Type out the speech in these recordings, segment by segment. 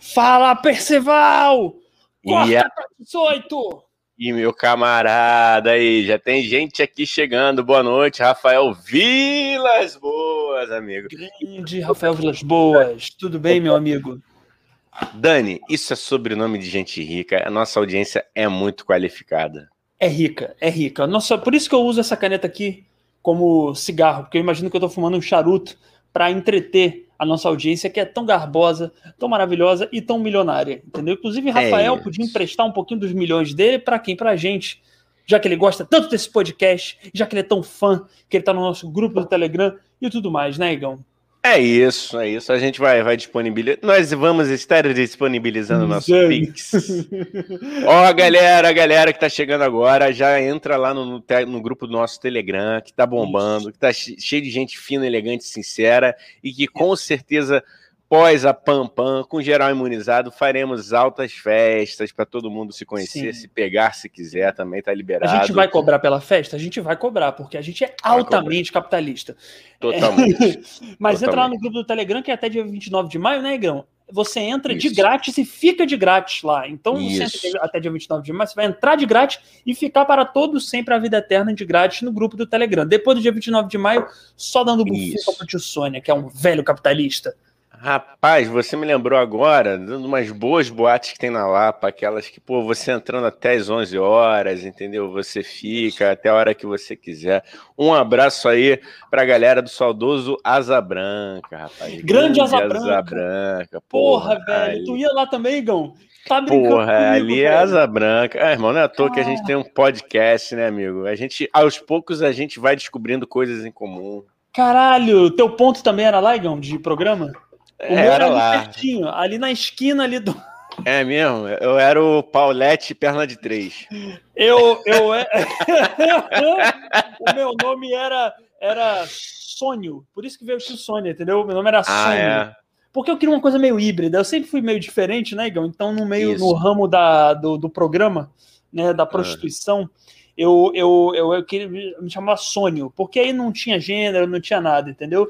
Fala, Perceval! Corta E, a- 18! e meu camarada aí, já tem gente aqui chegando. Boa noite, Rafael Vilas Boas, amigo. Grande Rafael Vilas Boas. Tudo bem, meu amigo? Dani, isso é sobrenome de gente rica. A nossa audiência é muito qualificada. É rica, é rica. Nossa, por isso que eu uso essa caneta aqui como cigarro, porque eu imagino que eu tô fumando um charuto para entreter a nossa audiência que é tão garbosa, tão maravilhosa e tão milionária, entendeu? Inclusive, Rafael isso. podia emprestar um pouquinho dos milhões dele para quem? Pra gente. Já que ele gosta tanto desse podcast, já que ele é tão fã, que ele tá no nosso grupo do Telegram e tudo mais, né, Igão? É isso, é isso. A gente vai, vai disponibilizar. Nós vamos estar disponibilizando nosso Exame. Pix. Ó, galera, a galera que tá chegando agora, já entra lá no, no, grupo do nosso Telegram, que tá bombando, que tá che- cheio de gente fina, elegante, sincera, e que com certeza, pós a Pam Pam, com geral imunizado, faremos altas festas para todo mundo se conhecer, Sim. se pegar se quiser, também tá A liberado. gente vai cobrar pela festa? A gente vai cobrar, porque a gente é altamente capitalista. Totalmente. Mas entra lá Totalmente. no grupo do Telegram, que é até dia 29 de maio, né, Igão? Você entra de Isso. grátis e fica de grátis lá. Então, você entra até dia 29 de maio, você vai entrar de grátis e ficar para todos sempre a vida eterna de grátis no grupo do Telegram. Depois do dia 29 de maio, só dando bufufa Isso. pro tio Sônia, que é um velho capitalista. Rapaz, você me lembrou agora de umas boas boates que tem na Lapa, aquelas que, pô, você entrando até as 11 horas, entendeu? Você fica até a hora que você quiser. Um abraço aí pra galera do saudoso Asa Branca, rapaz. Grande Asa Branca. Porra, Porra, velho. Tu ia lá também, Igão? Tá brincando Porra, comigo, ali é. Asa Branca. Ah, irmão, não é à toa que a gente tem um podcast, né, amigo? A gente, aos poucos, a gente vai descobrindo coisas em comum. Caralho, teu ponto também era lá, Igão, de programa? O É, meu era ali lá. pertinho, ali na esquina ali do. É mesmo? Eu era o Paulette Perna de Três. Eu, eu, é- o meu nome era, era Sônio, por isso que veio o Sônia, entendeu? Meu nome era Ah, Sônio. é. Porque eu queria uma coisa meio híbrida. Eu sempre fui meio diferente, né, Igão? Então, no meio, Isso. no ramo da, do, do programa, né, da prostituição, eu, eu, eu, eu queria me chamar Sônio, porque aí não tinha gênero, não tinha nada, entendeu?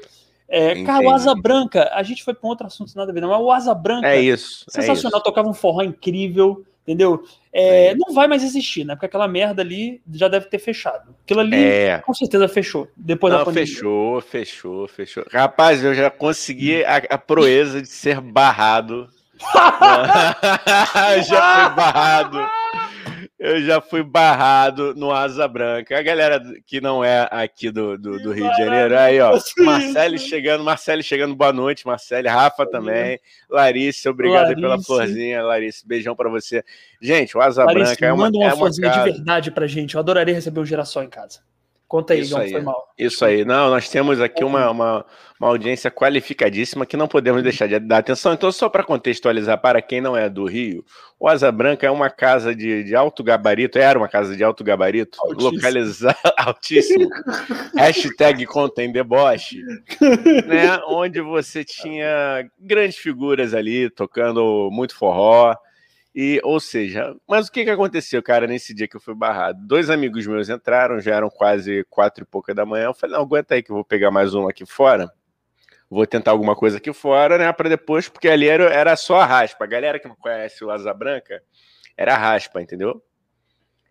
É, cara, o. Asa Branca, a gente foi para um outro assunto nada a ver, não, mas o Asa Branca É isso. é sensacional, isso. tocava um forró incrível, entendeu? É É, não vai mais existir, né? Porque aquela merda ali já deve ter fechado. Aquilo ali É. com certeza fechou. Depois da Não, pandemia. fechou, fechou, fechou. Rapaz, eu já consegui a, a proeza de ser barrado. já fui barrado. Eu já fui barrado no Asa Branca. A galera que não é aqui do, do, do Rio de Janeiro, aí, ó. Marcele chegando, Marcele chegando, boa noite, Marcele, Rafa também, Larissa, obrigado pela florzinha, Larissa, beijão pra você. Gente, o Asa Larissa, Branca é uma, manda uma é uma florzinha de casa. verdade pra gente. Eu adoraria receber um girassol em casa. Conta aí, Isso aí. foi mal. Isso aí. Não, nós temos aqui uma, uma, uma audiência qualificadíssima que não podemos deixar de dar atenção. Então, só para contextualizar, para quem não é do Rio, o Asa Branca é uma casa de, de alto gabarito, era uma casa de alto gabarito, Altíssimo. localizada, altíssimo, hashtag contém deboche, né, onde você tinha grandes figuras ali, tocando muito forró, e, ou seja, mas o que, que aconteceu, cara, nesse dia que eu fui barrado? Dois amigos meus entraram, já eram quase quatro e pouca da manhã. Eu falei, não, aguenta aí que eu vou pegar mais uma aqui fora. Vou tentar alguma coisa aqui fora, né, para depois, porque ali era, era só a raspa. A galera que não conhece o Asa Branca, era a raspa, entendeu?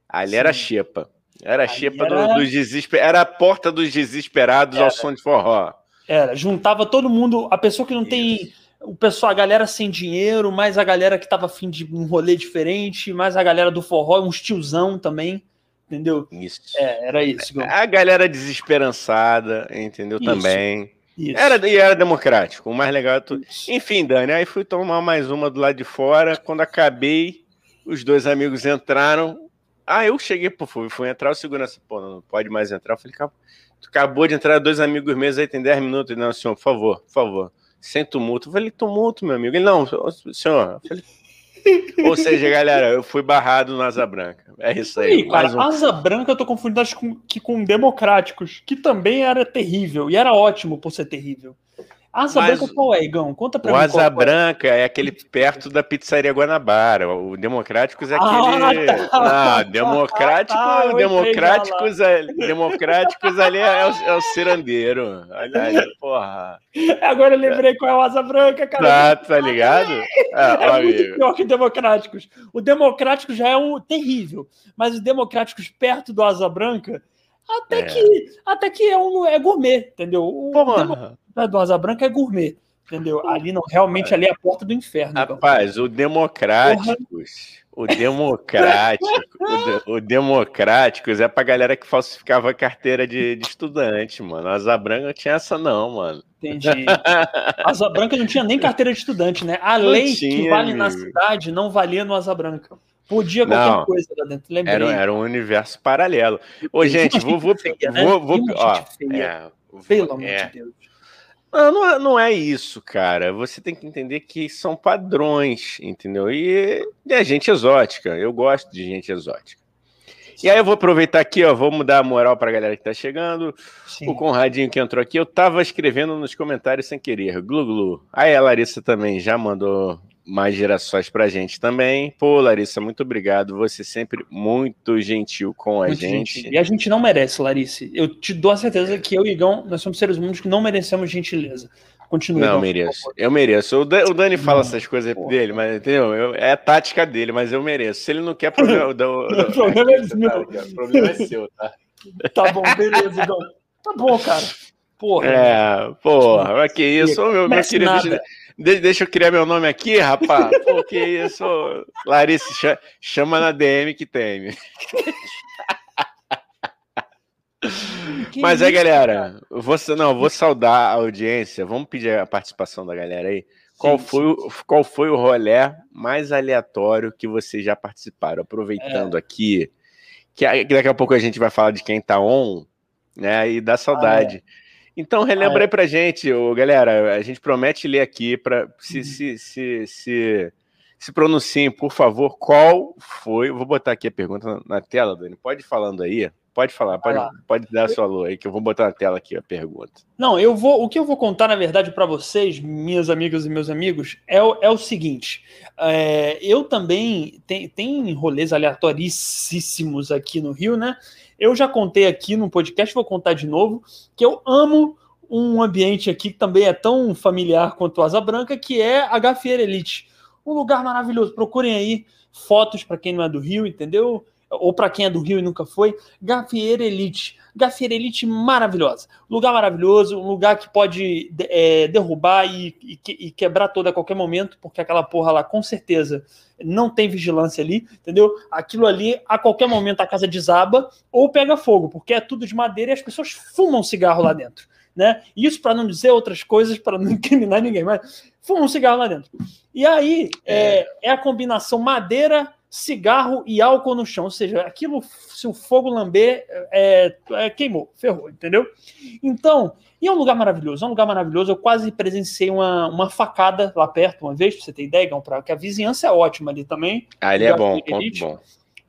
Ali era a Sim. xepa. Era a xepa era- do- dos desesperados. Era a porta dos desesperados ao Era. som de forró. Era, juntava todo mundo, a pessoa que não tem. O pessoal, a galera sem dinheiro, mais a galera que tava afim de um rolê diferente, mais a galera do forró, uns tiozão também, entendeu? Isso. É, era isso, Igão. A galera desesperançada, entendeu? Isso. Também. Isso. Era, e era democrático. O mais legal é tudo. Isso. Enfim, Dani, aí fui tomar mais uma do lado de fora. Quando acabei, os dois amigos entraram. Ah, eu cheguei, pô, fui, fui entrar, o segurança, pô, não pode mais entrar. Eu falei, "Acabou- tu acabou de entrar, dois amigos meus aí, tem 10 minutos. Não, senhor, por favor, por favor, sem tumulto. Eu falei, tumulto, meu amigo. Ele, não, senhor. Falei, ou seja, galera, eu fui barrado no Asa Branca. É isso aí. Ih, cara, um. Asa Branca eu tô confundindo acho que com Democráticos, que também era terrível, e era ótimo por ser terrível. Asa Mas branca qual é, Igão? Conta pra O mim. Asa qual- qual é. Branca é aquele perto da pizzaria Guanabara. O Democráticos é Ah, aquele. tá. Ah, democrático, Ah, entrei democráticos, ali, democráticos ali é o, é o cirandeiro. Olha aí, porra. Agora eu lembrei qual é o Asa Branca, cara. Tá, tá ligado? Ah, É ó, muito amigo. pior que o Democráticos. O Democráticos já é um terrível, mas os Democráticos perto do Asa Branca, até É. que até que é um é gourmet, entendeu? O Porra. Do Asa Branca é gourmet, entendeu? Ali não, realmente ali é a porta do inferno. então. Rapaz, o Democráticos. O Democrático, o, o Democráticos é pra galera que falsificava carteira de, de estudante, mano. A Asa Branca não tinha essa, não, mano. Entendi. Asa Branca não tinha nem carteira de estudante, né? A Não lei que tinha, vale na amigo. cidade não valia no Asa Branca. Podia qualquer Não. coisa lá dentro, lembrei. Era, era um universo paralelo. Ô, Tem gente, vou. vou, feia, né? vou, vou- ó, é, Pelo amor é. de Deus. Não, não é, não é isso, cara. Você tem que entender que são padrões, entendeu? E é gente exótica. Eu gosto de gente exótica. E aí eu vou aproveitar aqui, ó, vou mudar a moral pra galera que tá chegando. Sim. O Conradinho que entrou aqui, eu tava escrevendo nos comentários sem querer. Glu glu. Aí a Larissa também já mandou mais gerações pra gente também. Pô, Larissa, muito obrigado. Você sempre muito gentil com a Muito gente. gentil. E a gente não merece, Larice. Eu te dou a certeza que eu e Igão, nós somos seres humanos que não merecemos gentileza. Continue. Não, Igão, mereço. Eu mereço. O Da- o Dani fala Não, essas coisas porra. dele, mas entendeu? Eu- é a tática dele, mas eu mereço. Se ele não quer, problema, do, O problema é Tá, meu. O problema é seu, tá? Tá bom, beleza, Igão. Tá bom, cara. Porra. É, porra, mas que isso, meu, meu querido. nada. De- deixa eu criar meu nome aqui, rapaz. Pô, que isso. Larissa, cha- chama na DM que tem. Que Mas é, galera, vou, não, vou saudar a audiência. Vamos pedir a participação da galera aí. Qual Sim, foi, o, qual foi o rolê mais aleatório que vocês já participaram? Aproveitando aqui, que daqui a pouco a gente vai falar de quem tá on, né? E dá saudade. Então, relembra aí pra gente, ô, galera. A gente promete ler aqui para se, Uhum. se, se, se, se pronunciem, por favor, qual foi. Vou botar aqui a pergunta na, tela, Dani. Pode ir falando aí. Pode falar, pode, pode dar a sua alô aí, que eu vou botar na tela aqui a pergunta. Não, eu vou. O que eu vou contar, na verdade, para vocês, minhas amigas e meus amigos, é o, é o seguinte. é, eu também tem, tem rolês aleatoríssimos aqui no Rio, né? Eu já contei aqui no podcast, vou contar de novo, que eu amo um ambiente aqui que também é tão familiar quanto Asa Branca, que é a Gafieira Elite. Um lugar maravilhoso. Procurem aí fotos para quem não é do Rio, entendeu? Ou para quem é do Rio e nunca foi. Gafieira Elite. Gafieira Elite maravilhosa. Lugar maravilhoso, um lugar que pode de- é, derrubar e, e e quebrar todo a qualquer momento, porque aquela porra lá, com certeza, não tem vigilância ali, entendeu? Aquilo ali, a qualquer momento, a casa desaba ou pega fogo, porque é tudo de madeira e as pessoas fumam cigarro lá dentro. Né? Isso para não dizer outras coisas, para não incriminar ninguém, mas fumam cigarro lá dentro. E aí é, é a combinação madeira, cigarro e álcool no chão. Ou seja, aquilo, se o fogo lamber, é, é, queimou, ferrou, entendeu? Então, e é um lugar maravilhoso, é um lugar maravilhoso. Eu quase presenciei uma, uma facada lá perto uma vez, pra você ter ideia, Gão, pra, que a vizinhança é ótima ali também. Ali é bom, Gafieira ponto Elite. bom.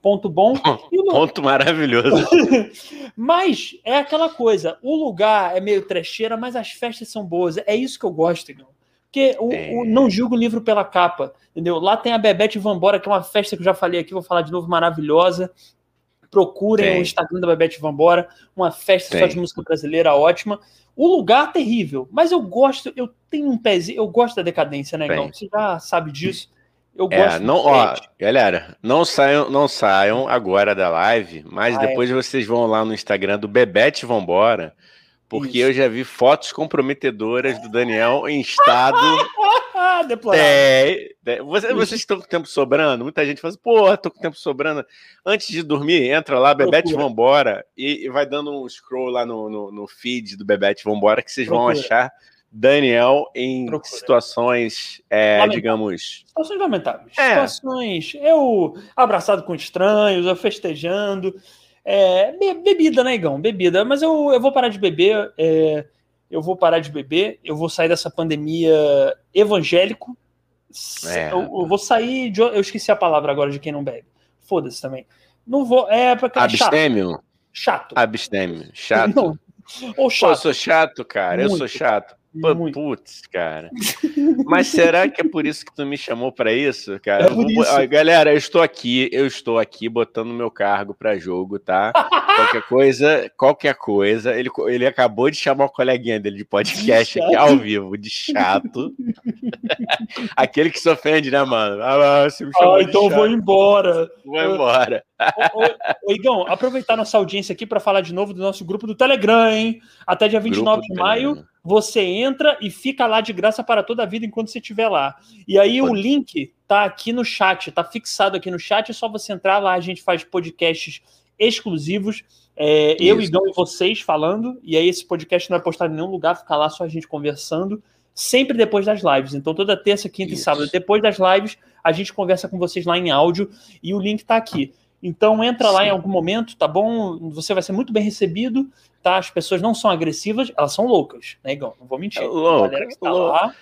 Ponto bom. E o, Ponto maravilhoso. mas é aquela coisa, o lugar é meio trecheira, mas as festas são boas. É isso que eu gosto, Igor. Porque o, É. o- não julgo o livro pela capa, entendeu? Lá tem a Bebete Vambora, que é uma festa que eu já falei aqui, vou falar de novo, maravilhosa. Procurem Tem. o Instagram da Bebete Vambora, uma festa só Tem. de música brasileira ótima. O lugar terrível, mas eu gosto, eu tenho um pezinho, eu gosto da decadência, né. Igor? Você já sabe disso. Eu É, gosto não, ó, galera, não saiam, não saiam agora da live, mas Ah, é. depois vocês vão lá no Instagram do Bebete Vambora, porque Isso. eu já vi fotos comprometedoras do Daniel em estado. Ah, deplorável. É, é, você- vocês estão com tempo sobrando? Muita gente fala assim, porra, tô com tempo sobrando. Antes de dormir, entra lá, Bebete Procura. Vambora, e, e vai dando um scroll lá no, no, no feed do Bebete Vambora, que vocês vão Procura. achar Daniel em Procura. situações, é, digamos. Situações lamentáveis. É. Situações. Eu abraçado com estranhos, eu festejando. É, be- bebida, né, Igão? Bebida. Mas eu, eu vou parar de beber. é, eu vou parar de beber. Eu vou sair dessa pandemia evangélico. É. Eu, eu vou sair de. Eu esqueci a palavra agora de quem não bebe. Foda-se também. Não vou. É porque é chato. Abstêmio? Chato. Abstêmio. Chato. Não. Ou Pô, eu chato. sou chato, cara. Eu sou Muito. Chato. Putz, cara. Mas será que é por isso que tu me chamou para isso, cara? É vou... isso. Galera, eu estou aqui, eu estou aqui botando meu cargo para jogo, tá? qualquer coisa, qualquer coisa. Ele, ele acabou de chamar o coleguinha dele de podcast de aqui ao vivo, de chato. Aquele que se ofende, né, mano? Ah, ah, então vou embora. Vou embora. Ô, ô, ô, Igão, aproveitar nossa audiência aqui para falar de novo do nosso grupo do Telegram, hein? Até dia 29 grupo de maio, você entra e fica lá de graça para toda a vida enquanto você estiver lá. E aí o link tá aqui no chat, tá fixado aqui no chat, é só você entrar lá, a gente faz podcasts exclusivos. É, eu, Igão e vocês falando, e aí esse podcast não é postado em nenhum lugar, fica lá só a gente conversando, sempre depois das lives. Então, toda terça, quinta Isso. e sábado, depois das lives, a gente conversa com vocês lá em áudio e o link tá aqui. Então entra Sim. lá em algum momento, tá bom? Você vai ser muito bem recebido, tá? As pessoas não são agressivas, elas são loucas, né, Igão? Não vou mentir. É louca, a galera que tá lá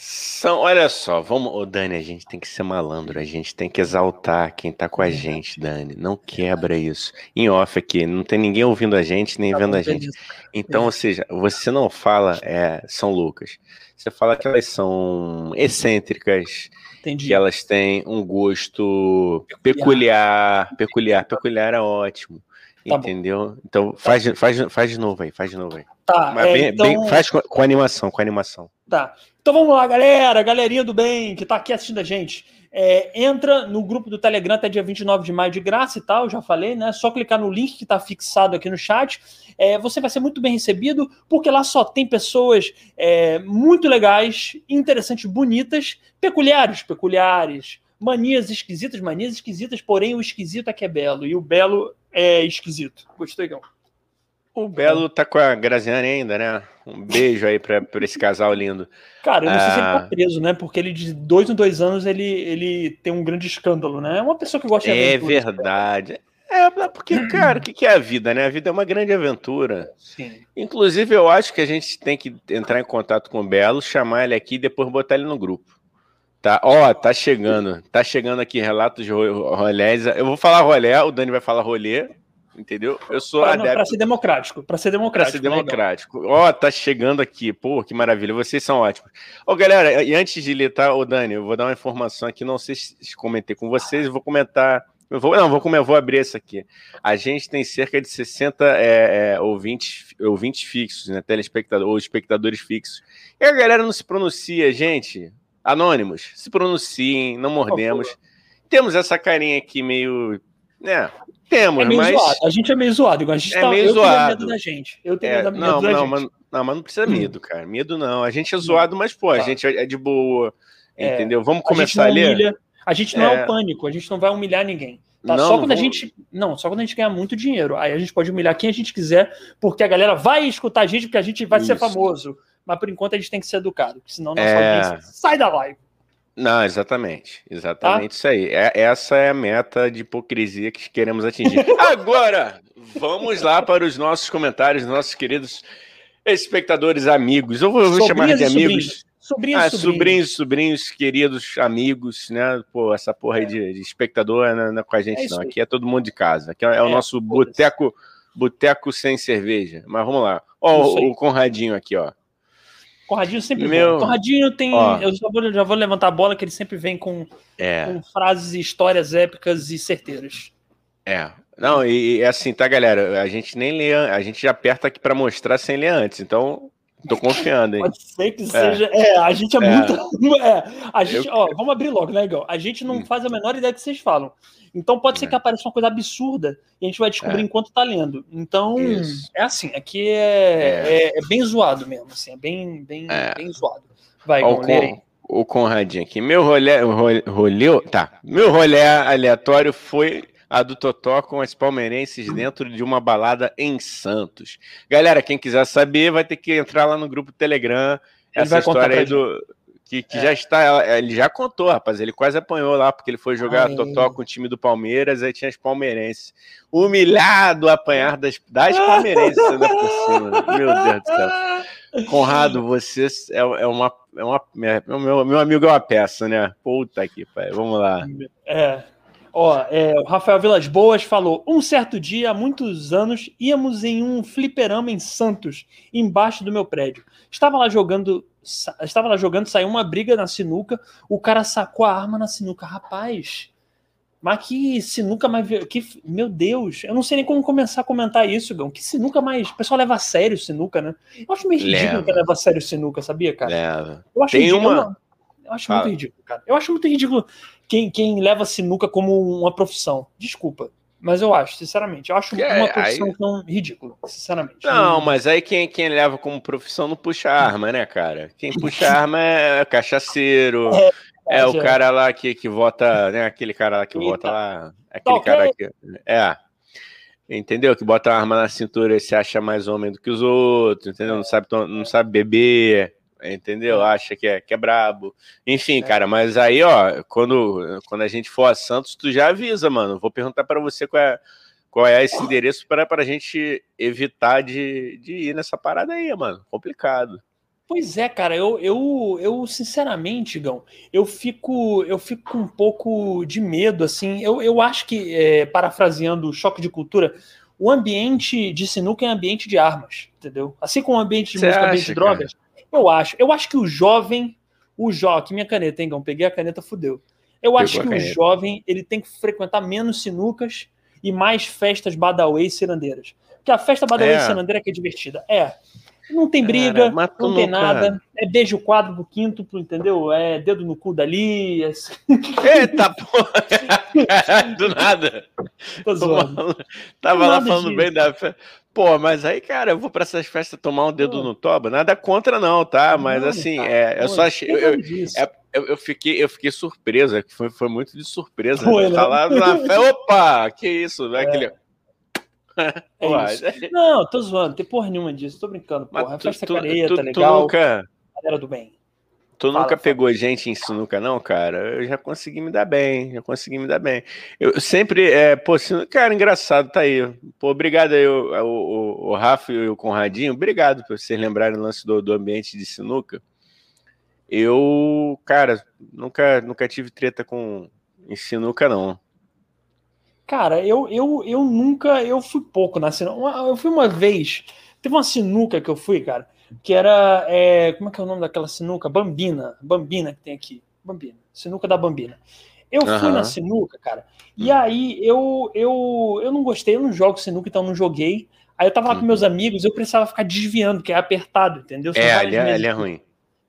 são, olha só, vamos, ô Dani, a gente tem que ser malandro, a gente tem que exaltar quem tá com a gente, Dani. Não quebra isso. Em off aqui, não tem ninguém ouvindo a gente, nem tá vendo a gente. Então, ou seja, você não fala é, São Lucas. Você fala que elas são excêntricas, Entendi. que elas têm um gosto peculiar, peculiar, peculiar é ótimo. Tá entendeu? Bom. Então tá. faz, faz, faz de novo aí, faz de novo aí. Tá, Mas é, bem, então... bem, faz com, com animação, com animação. Tá. Então vamos lá, galera, galerinha do bem que tá aqui assistindo a gente. É, entra no grupo do Telegram até dia 29 de maio de graça e tal, já falei, né? Só clicar no link que está fixado aqui no chat. É, você vai ser muito bem recebido, porque lá só tem pessoas é, muito legais, interessantes, bonitas, peculiares, peculiares, manias esquisitas, manias esquisitas, porém o esquisito é que é belo, e o belo é esquisito. Gostei, Gão. O Belo tá com a Graziane ainda, né? Um beijo aí pra, pra esse casal lindo. Cara, eu não ah... sei se ele tá ah. preso, né? Porque ele de dois em dois anos ele, ele tem um grande escândalo, né? É uma pessoa que gosta de É verdade. É, porque, cara, o que, que é a vida, né? A vida é uma grande aventura. Sim. Inclusive, eu acho que a gente tem que entrar em contato com o Belo, chamar ele aqui e depois botar ele no grupo. Tá, ó, tá chegando. Tá chegando aqui relatos de rolés. Eu vou falar rolé, o Dani vai falar rolê entendeu? Eu sou pra, adepto... Para ser democrático, para ser democrático. Pra ser democrático. Ó, oh, tá chegando aqui, pô, que maravilha, vocês são ótimos. Ó, oh, galera, e antes de ler, tá, ô Dani, eu vou dar uma informação aqui, não sei se comentei com vocês, eu vou comentar, eu vou, não, vou, eu vou abrir essa aqui. A gente tem cerca de 60 é, é, ouvintes, ouvintes fixos, né, telespectadores, ou espectadores fixos. E a galera não se pronuncia, gente, anônimos, se pronunciem, não mordemos. Temos essa carinha aqui meio, né, temos, é mas. Zoado. A gente é meio zoado, a gente é tá... meio eu zoado. tenho medo da gente. Eu tenho é, medo, não, da não, gente. Mas, não, mas não precisa medo, cara. Medo não. A gente é zoado, mas, pô, a tá. gente é de boa. É, entendeu? Vamos começar a, a ler. Humilha. A gente não é... é o pânico, a gente não vai humilhar ninguém. Tá? Não, só quando a gente. Não, só quando a gente ganhar muito dinheiro. Aí a gente pode humilhar quem a gente quiser, porque a galera vai escutar a gente, porque a gente vai Isso. ser famoso. Mas por enquanto a gente tem que ser educado, senão nossa é... audiência sai da live. Não, exatamente. Exatamente tá? isso aí. É, essa é a meta de hipocrisia que queremos atingir. Agora, vamos lá para os nossos comentários, nossos queridos espectadores amigos. Eu vou, eu vou chamar de amigos. Sobrinhos, ah, sobrinhos, sobrinhos, queridos amigos, né? Pô, essa porra aí de, de espectador não, não é com a gente, é não. Aqui é todo mundo de casa. Aqui é, é o é, nosso boteco, boteco sem cerveja. Mas vamos lá. Ó, o, o Conradinho aqui, ó. Conradinho sempre Meu... vem. Conradinho tem. Ó, eu já vou, já vou, levantar a bola que ele sempre vem com, é. com frases e histórias épicas e certeiras. É. Não, e, e assim, tá, galera? A gente nem lê, a gente já aperta aqui para mostrar sem ler antes. Então, Tô confiando, hein? Pode ser que é. seja. É, a gente é, é. muito. É, a gente, eu... ó, vamos abrir logo, né, Igor? A gente não hum. faz a menor ideia do que vocês falam. Então pode ser é. que apareça uma coisa absurda e a gente vai descobrir é. enquanto tá lendo. Então, Isso. é assim, aqui é, é, é, bem zoado mesmo, assim, é bem, bem, bem zoado. Vai, Igor, com, o Conradinho aqui. Meu rolê, rolê, rolê, tá. Meu rolê aleatório foi a do Totó com as palmeirenses dentro de uma balada em Santos. Galera, quem quiser saber, vai ter que entrar lá no grupo Telegram. Ele essa história aí do. Que, que é. já está. Ele já contou, rapaz. Ele quase apanhou lá, porque ele foi jogar Ai. Totó com o time do Palmeiras, aí tinha as palmeirenses. Humilhado apanhar das, das palmeirenses ainda por cima. Meu Deus do céu. Conrado, você é, é uma. É uma é, meu, meu amigo é uma peça, né? Puta que pai. Vamos lá. É. Ó, é, o Rafael Vilas Boas falou: um certo dia, há muitos anos, íamos em um fliperama em Santos, embaixo do meu prédio. Estava lá jogando, estava lá jogando, saiu uma briga na sinuca, o cara sacou a arma na sinuca. Rapaz, mas que sinuca mais. Que, meu Deus, eu não sei nem como começar a comentar isso, Gão. Que sinuca mais. O pessoal leva a sério sinuca, né? Eu acho meio ridículo que leva a sério sinuca, sabia, cara? Leva. Eu acho Tem ridículo. uma- Eu, eu acho muito ridículo, cara. Eu acho muito ridículo quem, quem leva sinuca como uma profissão. Desculpa. Mas eu acho, sinceramente. Eu acho Que é, uma profissão aí- tão ridícula, sinceramente. Não, mas aí quem, quem leva como profissão não puxa arma, né, cara? Quem puxa arma é cachaceiro, é, o é. cara lá que, que vota, né? Aquele cara lá que Eita. vota lá. Aquele cara que. É. Entendeu? Que bota a arma na cintura e se acha mais homem do que os outros, entendeu? Não sabe, não sabe beber, entendeu? Acha que é, que é brabo. Enfim, É. cara, mas aí, ó, quando, quando a gente for a Santos, tu já avisa, mano. Vou perguntar pra você qual é, qual é esse endereço para a gente evitar de, de ir nessa parada aí, mano. Complicado. Pois é, cara, eu, eu, eu sinceramente, Gão, eu fico, eu fico com um pouco de medo, assim. Eu, eu acho que, é, parafraseando o choque de cultura, o ambiente de sinuca é ambiente de armas, entendeu? Assim como o ambiente de Você música é ambiente de drogas, eu acho. Eu acho que o jovem, o jovem, aqui minha caneta, hein, Gão? Peguei a caneta, fudeu. Eu Pegou acho que o jovem, ele tem que frequentar menos sinucas e mais festas badaway e cirandeiras. Porque a festa badaway É. cirandeira que é divertida. É. Não tem Cara, briga, tu não tem nada. É beijo quádruplo, quíntuplo, entendeu? É dedo no cu dali. É... Eita porra! Do nada. Tô zoando. Tava lá Nada falando disso. bem da festa. Pô, mas aí, cara, eu vou pra essas festas tomar um dedo no toba. Nada contra, não, tá? Mas Não, assim, cara, é, eu pô, só achei. eu- disso. é- eu, eu fiquei, eu fiquei surpresa, foi, foi muito de surpresa. Foi, né? né? Tá lá na festa. Opa! Que isso? Vai aquele. É Pô, isso. Não, tô zoando, tem porra nenhuma disso, tô brincando, mas porra. A tu- festa tu- tu- tu legal, nunca, galera do bem. Tu nunca fala. pegou gente em sinuca, não, cara? Eu já consegui me dar bem, já consegui me dar bem. Eu sempre, é, pô, sinuca, cara, engraçado, tá aí. Pô, obrigado aí, o, o, o, Rafa e o Conradinho, obrigado por vocês lembrarem o lance do, do ambiente de sinuca. Eu, cara, nunca, nunca tive treta com em sinuca, não. Cara, eu, eu, eu nunca, eu fui pouco na sinuca. Eu fui uma vez, teve uma sinuca que eu fui, cara, que era, é, como é que é o nome daquela sinuca? Bambina, Bambina que tem aqui, Bambina, sinuca da Bambina. Eu fui Aham. na sinuca, cara, e Hum. aí eu, eu, eu não gostei, eu não jogo sinuca, então eu não joguei. Aí eu tava lá com Uhum. meus amigos, eu precisava ficar desviando, porque é apertado, entendeu? São É, ali é, ali é ruim.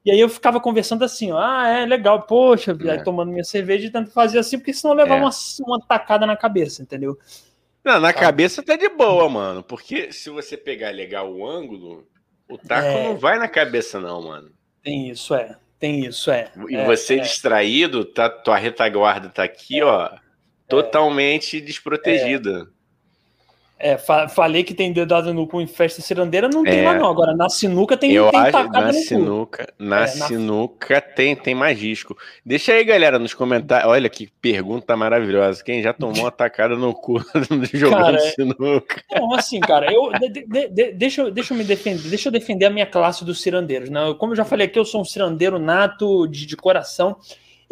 E aí eu ficava conversando assim, ó, ah, é legal, poxa, É. aí tomando minha cerveja e tentando fazer assim, porque senão eu levava É. uma, uma tacada na cabeça, entendeu? Não, na Sabe? cabeça tá de boa, mano. Porque se você pegar legal o ângulo, o taco É. não vai na cabeça, não, mano. Tem isso, é. Tem isso, é. E É, você é. distraído, tá, tua retaguarda tá aqui, ó, totalmente desprotegida. É, fa- falei que tem dedada no cu em festa cirandeira, não tem É. lá não. Agora, na sinuca tem, Eu tem acho na sinuca, na É, na- sinuca tem tem mais risco. Deixa aí, galera, nos comentários. Olha que pergunta maravilhosa. Quem já tomou uma tacada no cu jogando Cara, é- sinuca? Não, assim, cara, eu, de- de- de- deixa, eu- deixa eu me defender, deixa eu defender a minha classe dos cirandeiros. Né? Como eu já falei aqui, eu sou um cirandeiro nato de, de coração.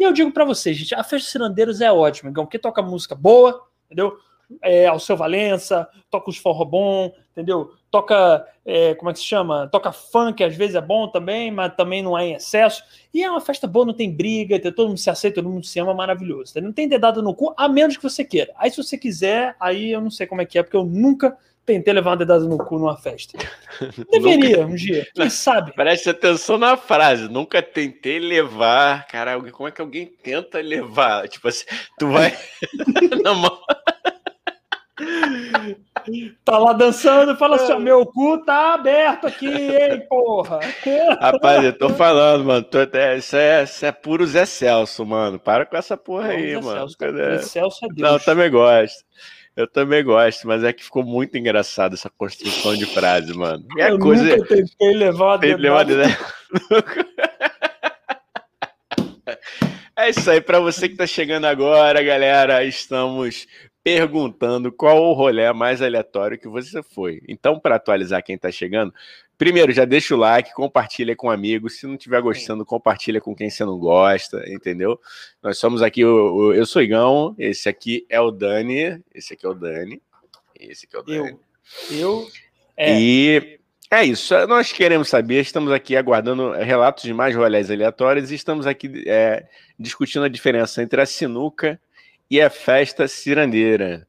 E eu digo pra vocês, gente, a festa de cirandeiros é ótima, então, porque toca música boa, entendeu? É, Alceu Valença, toca os forró bom, entendeu? Toca, é, como é que se chama? Toca funk, às vezes é bom também, mas também não é em excesso. E é uma festa boa, não tem briga, todo mundo se aceita, todo mundo se ama, maravilhoso. entendeu? Não tem dedado no cu, a menos que você queira. Aí se você quiser, aí eu não sei como é que é, porque eu nunca tentei levar uma dedada no cu numa festa. Deveria, um dia, quem sabe? Preste atenção na frase. Nunca tentei levar. Cara, como é que alguém tenta levar? Tipo assim, tu vai na mão. Tá lá dançando, fala assim, ó, meu cu tá aberto aqui, hein, porra. Rapaz, eu tô falando, mano. tô isso, é, isso é puro Zé Celso, mano. Para com essa porra aí, Zé mano. Celso, Cadê? Zé Celso é Deus. Não, eu também gosto. Eu também gosto, mas é que ficou muito engraçado essa construção de frase, mano. E a eu coisa nunca tentei levar levado, dedada. né? É isso aí, para você que tá chegando agora, galera, estamos perguntando qual o rolê mais aleatório que você foi. Então, para atualizar quem tá chegando, primeiro, já deixa o like, compartilha com amigos. Se não estiver gostando, compartilha com quem você não gosta, entendeu? Nós somos aqui, o, eu sou Igão, esse aqui é o Dani, esse aqui é o Dani, esse aqui é o Dani. Eu, eu é. E é isso. Nós queremos saber, estamos aqui aguardando relatos de mais rolês aleatórios e estamos aqui é, discutindo a diferença entre a sinuca e a festa cirandeira.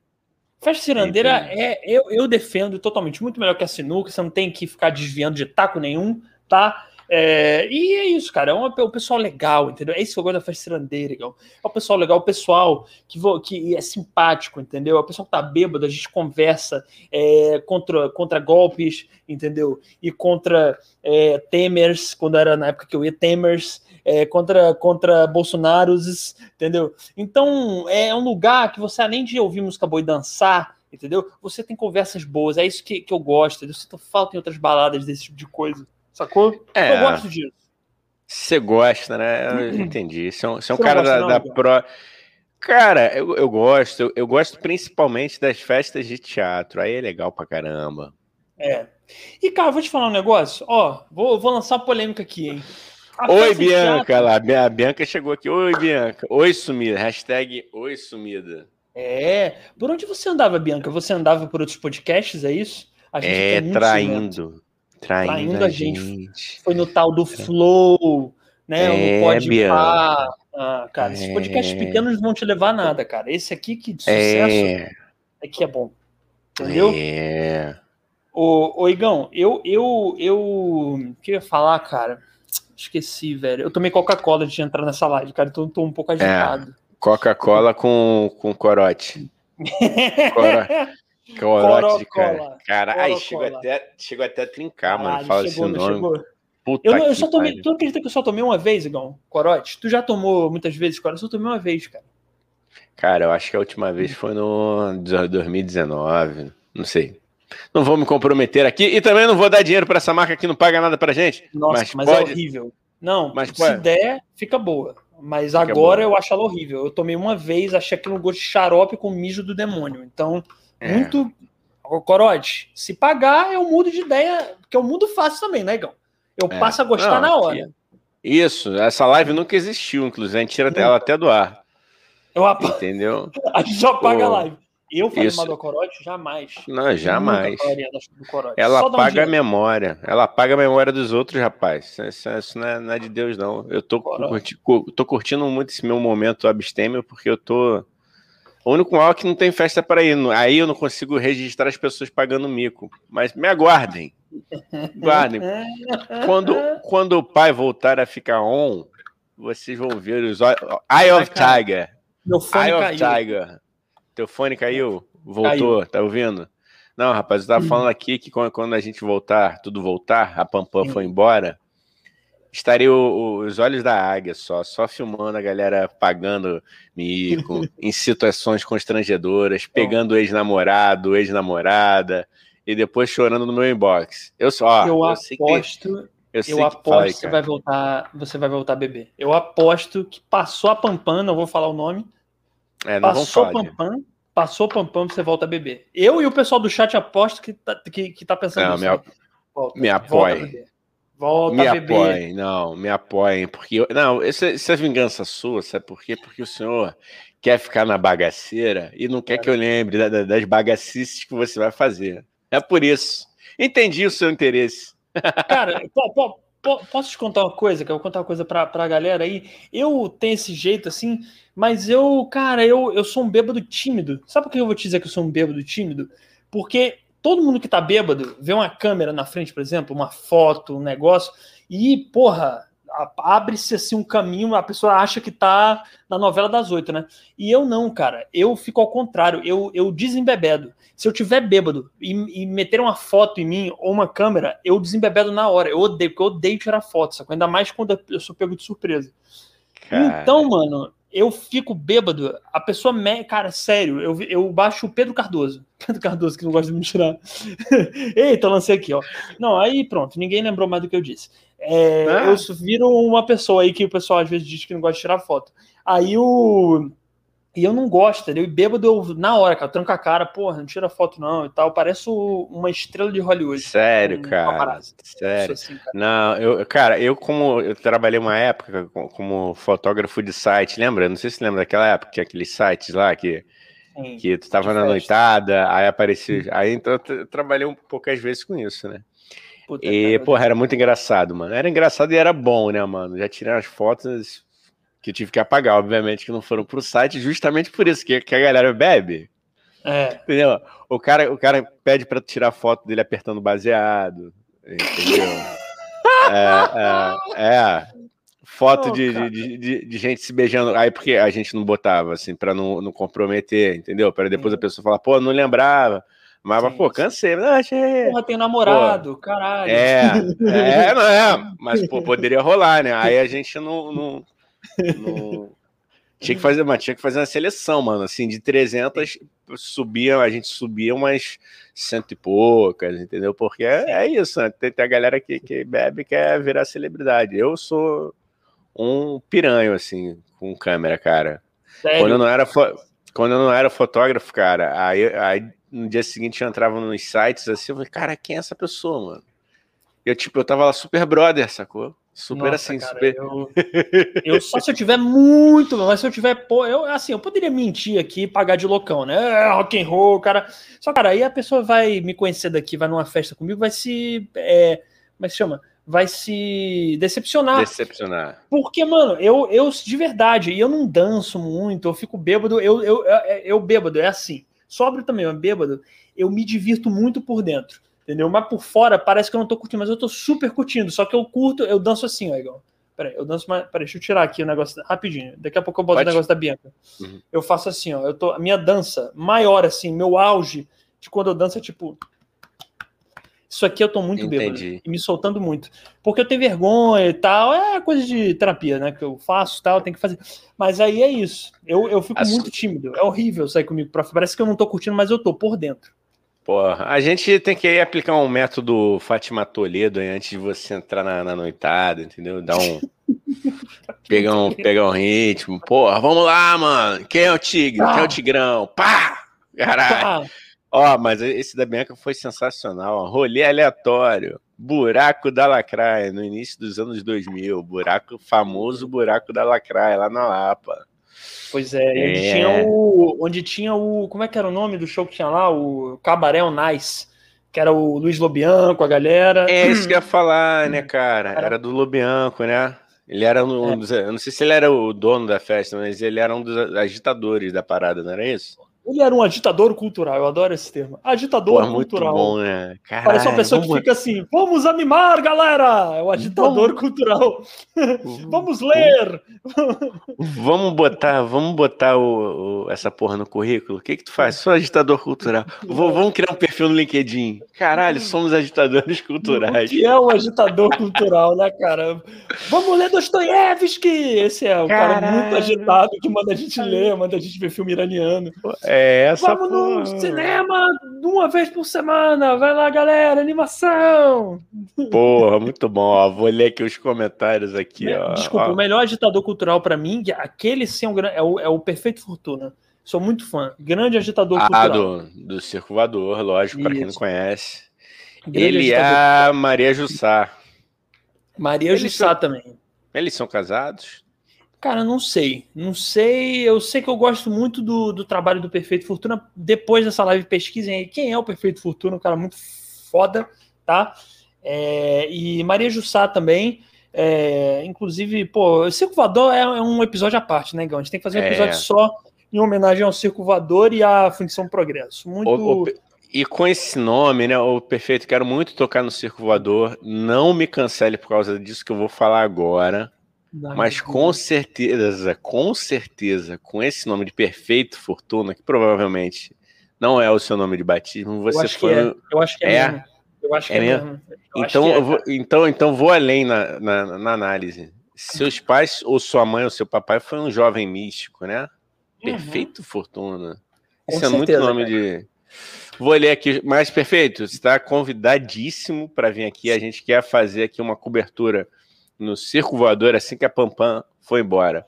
Festa cirandeira é, eu, eu defendo totalmente muito melhor que a sinuca, você não tem que ficar desviando de taco nenhum, tá? É, e é isso, cara. É uma, o pessoal legal, entendeu? É isso que eu gosto da festa cirandeira, legal. É o pessoal legal, o pessoal que, que é simpático, entendeu? É o pessoal que tá bêbado, a gente conversa é, contra, contra golpes, entendeu? E contra é, Temers, quando era na época que eu ia Temers, é, contra, contra Bolsonaros, entendeu? Então é um lugar que você, além de ouvir música boa e dançar, entendeu? Você tem conversas boas, é isso que, que eu gosto, entendeu? Sinto falta em outras baladas desse tipo de coisa. Sacou? É, eu gosto disso. Você gosta, né? Eu uhum. entendi. Você é um, você é um cara da, não, da pro. Cara, eu, eu gosto. Eu, eu, gosto principalmente das festas de teatro. Aí é legal pra caramba. É. E, cara, vou te falar um negócio. Ó, vou, vou lançar polêmica aqui, hein? Oi, Bianca lá. A Bianca chegou aqui. Oi, Bianca. Oi, sumida. Hashtag Oi, sumida. É. Por onde você andava, Bianca? Você andava por outros podcasts, é isso? é, traindo. Traindo, traindo a gente. gente. Foi no tal do Flow, né? É, no Pode ah, cara, é. esses podcasts pequenos não vão te levar a nada, cara. Esse aqui que de sucesso é, é que é bom. Entendeu? É. Ô, ô Igão, eu, eu, eu. O que eu ia falar, cara? Esqueci, velho. Eu tomei Coca-Cola de entrar nessa live, cara. Então tô um pouco é, agitado. É, Coca-Cola com, com corote. Coro... Corote, cara. Cara, aí chegou até, chegou até a trincar, Caralho, mano. Fala chegou, esse nome. Chegou. Puta eu, eu só tomei. Tu acredita que eu só tomei uma vez, Igão? Corote? Tu já tomou muitas vezes corote? Eu só tomei uma vez, cara. Cara, eu acho que a última vez foi no 2019. Não sei. Não vou me comprometer aqui e também não vou dar dinheiro para essa marca que não paga nada pra gente. Nossa, mas, mas é pode... é horrível. Não, mas se pode... der, fica boa. Mas fica agora boa. eu acho ela horrível. Eu tomei uma vez, achei aquilo gosto de xarope com mijo do demônio. Então, é. Muito. Corote, se pagar, eu mudo de ideia, porque eu mudo fácil também, né, Igão? Eu é. passo a gostar Não, na hora. Isso, essa live nunca existiu, inclusive. A gente tira ela até do ar. Eu ap... Entendeu? a gente já paga a live. Eu falei mal do Corote? Jamais. Não, jamais. Ela apaga um a memória. Ela apaga a memória dos outros, rapaz. Isso, isso não, é, não, é, de Deus, não. Eu tô, curti, tô curtindo muito esse meu momento abstêmio, porque eu tô o único mal é que não tem festa para ir. Aí eu não consigo registrar as pessoas pagando mico. Mas me aguardem. Aguardem. Quando, quando o pai voltar a ficar on, vocês vão ver os Eye of Tiger. Meu fone Eye caiu. of Tiger. Teu fone caiu? Voltou, caiu. tá ouvindo? Não, rapaz, eu tava falando aqui que quando a gente voltar, tudo voltar, a Pampam foi embora, estaria o, os olhos da águia só, só filmando a galera pagando mico, em situações constrangedoras, pegando ex-namorado, ex-namorada, e depois chorando no meu inbox. Eu só, eu, eu aposto, eu, eu aposto que, você vai voltar, você vai voltar a beber. Eu aposto que passou a Pampam, não vou falar o nome. É, passou Pampam, passou Pampam, você volta a beber. Eu e o pessoal do chat aposto que tá, que, que tá pensando não, nisso. Me, volta, me apoie. Volta me apoiem, não, me apoiem, porque não, essa, essa é vingança sua, sabe por quê? Porque o senhor quer ficar na bagaceira e não quer é. que eu lembre da, das bagacices que você vai fazer. É por isso. Entendi o seu interesse. Cara, po, po, posso te contar uma coisa? Que eu vou contar uma coisa pra, pra galera aí. Eu tenho esse jeito assim, mas eu, cara, eu, eu sou um bêbado tímido. Sabe por que eu vou te dizer que eu sou um bêbado tímido? Porque todo mundo que tá bêbado vê uma câmera na frente, por exemplo, uma foto, um negócio, e, porra, abre-se assim um caminho, a pessoa acha que tá na novela das oito, né? E eu não, cara. Eu fico ao contrário, eu, eu desembebedo. Se eu tiver bêbado e, e meter uma foto em mim ou uma câmera, eu desembebedo na hora. Eu odeio, porque eu odeio tirar foto? Ainda mais quando eu sou pego de surpresa. Cara. Então, mano, eu fico bêbado, a pessoa, me... cara, sério, eu, eu baixo o Pedro Cardoso. Pedro Cardoso, que não gosta de me tirar. Eita, lancei aqui, ó. Não, aí pronto, ninguém lembrou mais do que eu disse. É, ah. Eu viro uma pessoa aí que o pessoal às vezes diz que não gosta de tirar foto. Aí o. E eu não gosto, entendeu? E bêbado, eu, na hora, cara, tranca a cara, porra, não tira foto não e tal. Parece uma estrela de Hollywood. Sério, um, cara. Sério. Assim, cara. Não, eu, cara, eu como eu trabalhei uma época como fotógrafo de site, lembra? Não sei se lembra daquela época, que aqueles sites lá que, Sim, que tu tava na noitada, aí aparecia. Aí então eu trabalhei um poucas vezes com isso, né? Puta, e, cara, porra, era muito engraçado, mano. Era engraçado e era bom, né, mano? Já tirei as fotos que eu tive que apagar, obviamente, que não foram pro site, justamente por isso, que, que a galera bebe. É. Entendeu? O cara, o cara pede para tirar foto dele apertando baseado. Entendeu? é, é, é, Foto oh, de, de, de, de, gente se beijando. Aí porque a gente não botava, assim, para não, não comprometer, entendeu? Para depois a pessoa falar, pô, não lembrava. Mas, sim, pô, cansei. Não, achei... Porra, tem namorado, pô, caralho. É, é, não é. Mas, pô, poderia rolar, né? Aí a gente não, não, no... Tinha que fazer, mas tinha que fazer uma seleção, mano. Assim, de 300 subia, a gente subia umas cento e poucas, entendeu? Porque é, é isso, né? Tem, tem, a galera que, que bebe quer virar celebridade. Eu sou um piranho, assim, com câmera, cara. Sério? Quando eu não era, quando eu não era fotógrafo, cara, aí, aí no dia seguinte eu entrava nos sites assim, eu falei, cara, quem é essa pessoa, mano? Eu, tipo, eu tava lá super brother, sacou? Super Nossa, assim, cara, super. Eu, eu, só se eu tiver muito, mas se eu tiver, pô, eu assim, eu poderia mentir aqui e pagar de loucão, né? É, rock and roll, cara. Só, cara, aí a pessoa vai me conhecer daqui, vai numa festa comigo, vai se. É, como é que chama? Vai se decepcionar. Decepcionar. Porque, mano, eu, eu de verdade, e eu não danço muito, eu fico bêbado, eu, eu, eu, eu bêbado, é assim. Sóbrio também, mas bêbado, eu me divirto muito por dentro entendeu? Mas por fora parece que eu não tô curtindo, mas eu tô super curtindo. Só que eu curto, eu danço assim, ó, Igor. Peraí, eu danço mais. Peraí, deixa eu tirar aqui o negócio rapidinho. Daqui a pouco eu boto Pode. o negócio da Bianca. Uhum. Eu faço assim, ó. Eu tô, a minha dança maior, assim, meu auge de quando eu danço é tipo. Isso aqui eu tô muito Entendi. bêbado e me soltando muito. Porque eu tenho vergonha e tal. É coisa de terapia, né? Que eu faço tal, tenho que fazer. Mas aí é isso. Eu, eu fico As... muito tímido. É horrível sair comigo, prof. Parece que eu não tô curtindo, mas eu tô por dentro. Porra, a gente tem que aplicar um método Fátima Toledo antes de você entrar na, na noitada, entendeu? Dar um. pegar, um pegar um ritmo. Porra, vamos lá, mano. Quem é o tigre? Quem é o tigrão? Pá! Caralho. Ó, mas esse da Bianca foi sensacional. Rolê aleatório. Buraco da Lacraia, no início dos anos 2000. Buraco famoso Buraco da Lacraia, lá na Lapa. Pois é, é. Onde, tinha o, onde tinha o. Como é que era o nome do show que tinha lá? O Cabaré Nice. Que era o Luiz Lobianco, a galera. É isso que eu ia falar, né, cara? Era do Lobianco, né? Ele era um, é. dos. Eu não sei se ele era o dono da festa, mas ele era um dos agitadores da parada, não era isso? Ele era um agitador cultural, eu adoro esse termo. Agitador Pô, cultural. Muito bom, né? Caralho, Parece uma pessoa vamos... que fica assim: vamos animar, galera! É o agitador vamos... cultural. vamos ler! vamos botar, vamos botar o, o, essa porra no currículo. O que, que tu faz? Sou agitador cultural. Vou, vamos criar um perfil no LinkedIn. Caralho, somos agitadores culturais. O que é um agitador cultural, né, cara? Vamos ler Dostoiévski! Esse é o Caralho. cara muito agitado que manda a gente ler, manda a gente ver filme iraniano. É, é essa Vamos porra. no cinema uma vez por semana. Vai lá, galera, animação. Porra, muito bom. Ó, vou ler aqui os comentários aqui. Ó. Desculpa, ó. o melhor agitador cultural para mim, aquele sim é o, é o Perfeito Fortuna. Sou muito fã. Grande agitador ah, cultural. Do, do Circo lógico, para quem não conhece. Grande Ele é a Maria Jussá. Maria Eles Jussá são... também. Eles são casados? Cara, não sei. Não sei. Eu sei que eu gosto muito do, do trabalho do Perfeito Fortuna. Depois dessa live, pesquisem aí quem é o Perfeito Fortuna, um cara muito foda, tá? É, e Maria Jussá também. É, inclusive, pô, o Circo Voador é, é, um episódio à parte, né, Gão? A gente tem que fazer um episódio é. só em homenagem ao Circo Voador e à Função Progresso. Muito. O, o, e com esse nome, né, o Perfeito, quero muito tocar no Circo Voador. Não me cancele por causa disso que eu vou falar agora. Mas com certeza, com certeza, com esse nome de Perfeito Fortuna, que provavelmente não é o seu nome de batismo, você foi. É. Eu acho que é. é? Eu acho que é, é mesmo. mesmo. Então, é, vou, então, então vou além na, na, na, análise. Seus pais, ou sua mãe, ou seu papai foi um jovem místico, né? Uhum. Perfeito Fortuna. Isso é muito nome cara. de. Vou ler aqui, mas perfeito, você está convidadíssimo para vir aqui. A gente quer fazer aqui uma cobertura no circo voador assim que a Pampam foi embora.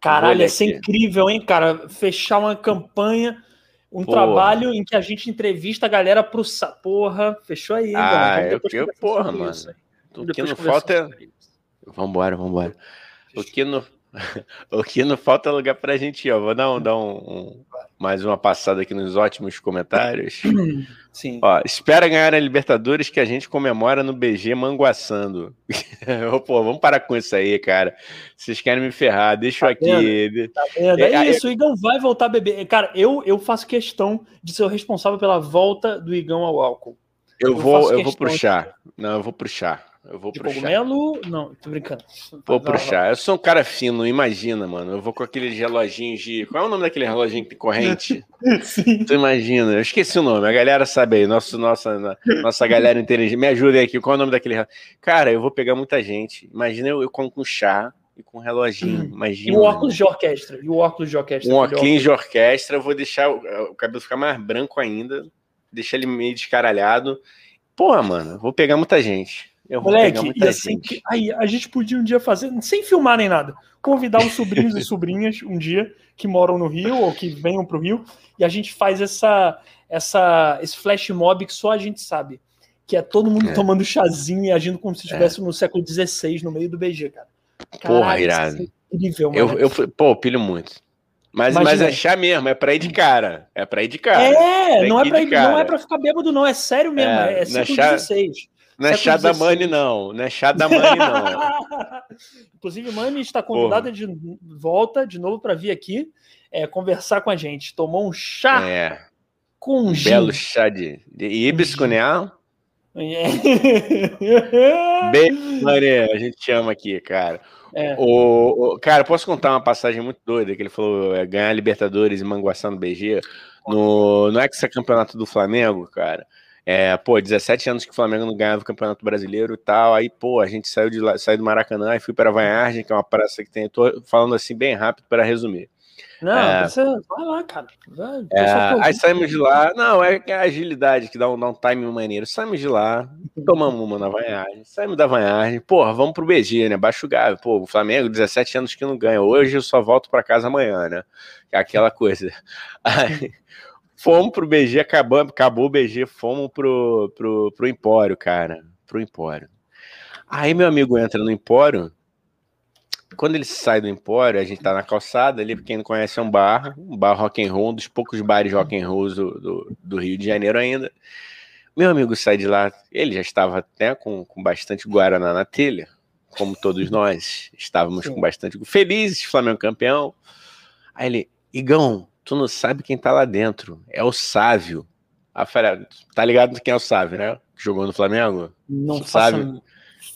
Caralho, ia ser incrível, hein, cara? Fechar uma campanha, um porra. trabalho em que a gente entrevista a galera pro. Porra, fechou aí, ah, eu, eu, porra, mano. O que não falta é. Vambora, vambora. O que não. o que não falta é lugar pra gente ir, ó. Vou dar, um, dar um, um, mais uma passada aqui nos ótimos comentários. Sim. Ó, espera ganhar a Libertadores que a gente comemora no BG manguaçando. Pô, vamos parar com isso aí, cara. Vocês querem me ferrar, deixa tá aqui. Tá? É, é isso, o Igão vai voltar a beber. Cara, eu, eu faço questão de ser o responsável pela volta do Igão ao álcool. Eu, eu vou, eu vou pro chá. Não, eu vou pro chá. Eu vou de pro cogumelo? Chá. Não, tô brincando. Vou pro chá. Eu sou um cara fino, imagina, mano. Eu vou com aqueles reloginhos de. Qual é o nome daquele reloginho que tem corrente? Sim. Tu imagina? Eu esqueci o nome. A galera sabe aí. Nosso, nossa, nossa galera inteligente. Me ajudem aqui. Qual é o nome daquele Cara, eu vou pegar muita gente. Imagina eu, eu com, com chá e com reloginho. Hum. Imagina. E o óculos de orquestra. E o óculos de orquestra. Um óculos de orquestra. Eu vou deixar o, o cabelo ficar mais branco ainda. Deixar ele meio descaralhado. Porra, mano, vou pegar muita gente. Eu Moleque, e assim, que, aí a gente podia um dia fazer, sem filmar nem nada, convidar os sobrinhos e sobrinhas um dia que moram no Rio ou que venham para o Rio e a gente faz essa, essa, esse flash mob que só a gente sabe. Que é todo mundo é. tomando chazinho e agindo como se estivesse é. no século XVI, no meio do BG, cara. Caralho, Porra, irado. É incrível. Eu, eu, pô, pilho muito. Mas, mas é chá mesmo, é pra ir de cara. É pra ir de cara. É, não é, pra ir, não é pra ficar bêbado, não. É sério mesmo. É, é século é chá... XVI. Não é chá da Mani, não. Não é chá da Mani, não. Inclusive, Mani está convidada Porra. de volta de novo para vir aqui é, conversar com a gente. Tomou um chá é. com um gin. Belo chá de, de hibisco, né? É. Bem, Mani, a gente te ama aqui, cara. É. O, o, cara, posso contar uma passagem muito doida que ele falou é, ganhar Libertadores e Manguaçã no BG no, no ex-campeonato do Flamengo, cara. É, pô, 17 anos que o Flamengo não ganhava o Campeonato Brasileiro e tal. Aí, pô, a gente saiu, de lá, saiu do Maracanã e fui para Vanhagem, que é uma praça que tem. Tô falando assim bem rápido para resumir. Não, é, você vai lá, cara. Vai, é, aí saímos de lá. Não, é, é a agilidade que dá um, dá um time maneiro. Saímos de lá, tomamos uma na Vanhagem, saímos da Vanhagem. Porra, vamos pro BG, né? Baixo Gávea. Pô, o Flamengo, 17 anos que não ganha. Hoje eu só volto para casa amanhã, né? É aquela coisa. Aí, Fomos pro BG, acabou, acabou o BG, fomos pro, pro, pro Empório, cara. Pro Empório. Aí meu amigo entra no Empório. Quando ele sai do Empório, a gente tá na calçada ali, quem não conhece é um bar, um bar rock and roll, um dos poucos bares rock and roll do, do, do Rio de Janeiro ainda. Meu amigo sai de lá, ele já estava até com, com bastante Guaraná na telha, como todos nós estávamos Sim. com bastante felizes, Flamengo campeão. Aí ele, Igão, tu não sabe quem tá lá dentro. É o Sávio. Fera, tá ligado quem é o Sávio, né? Que jogou no Flamengo? Não sabe.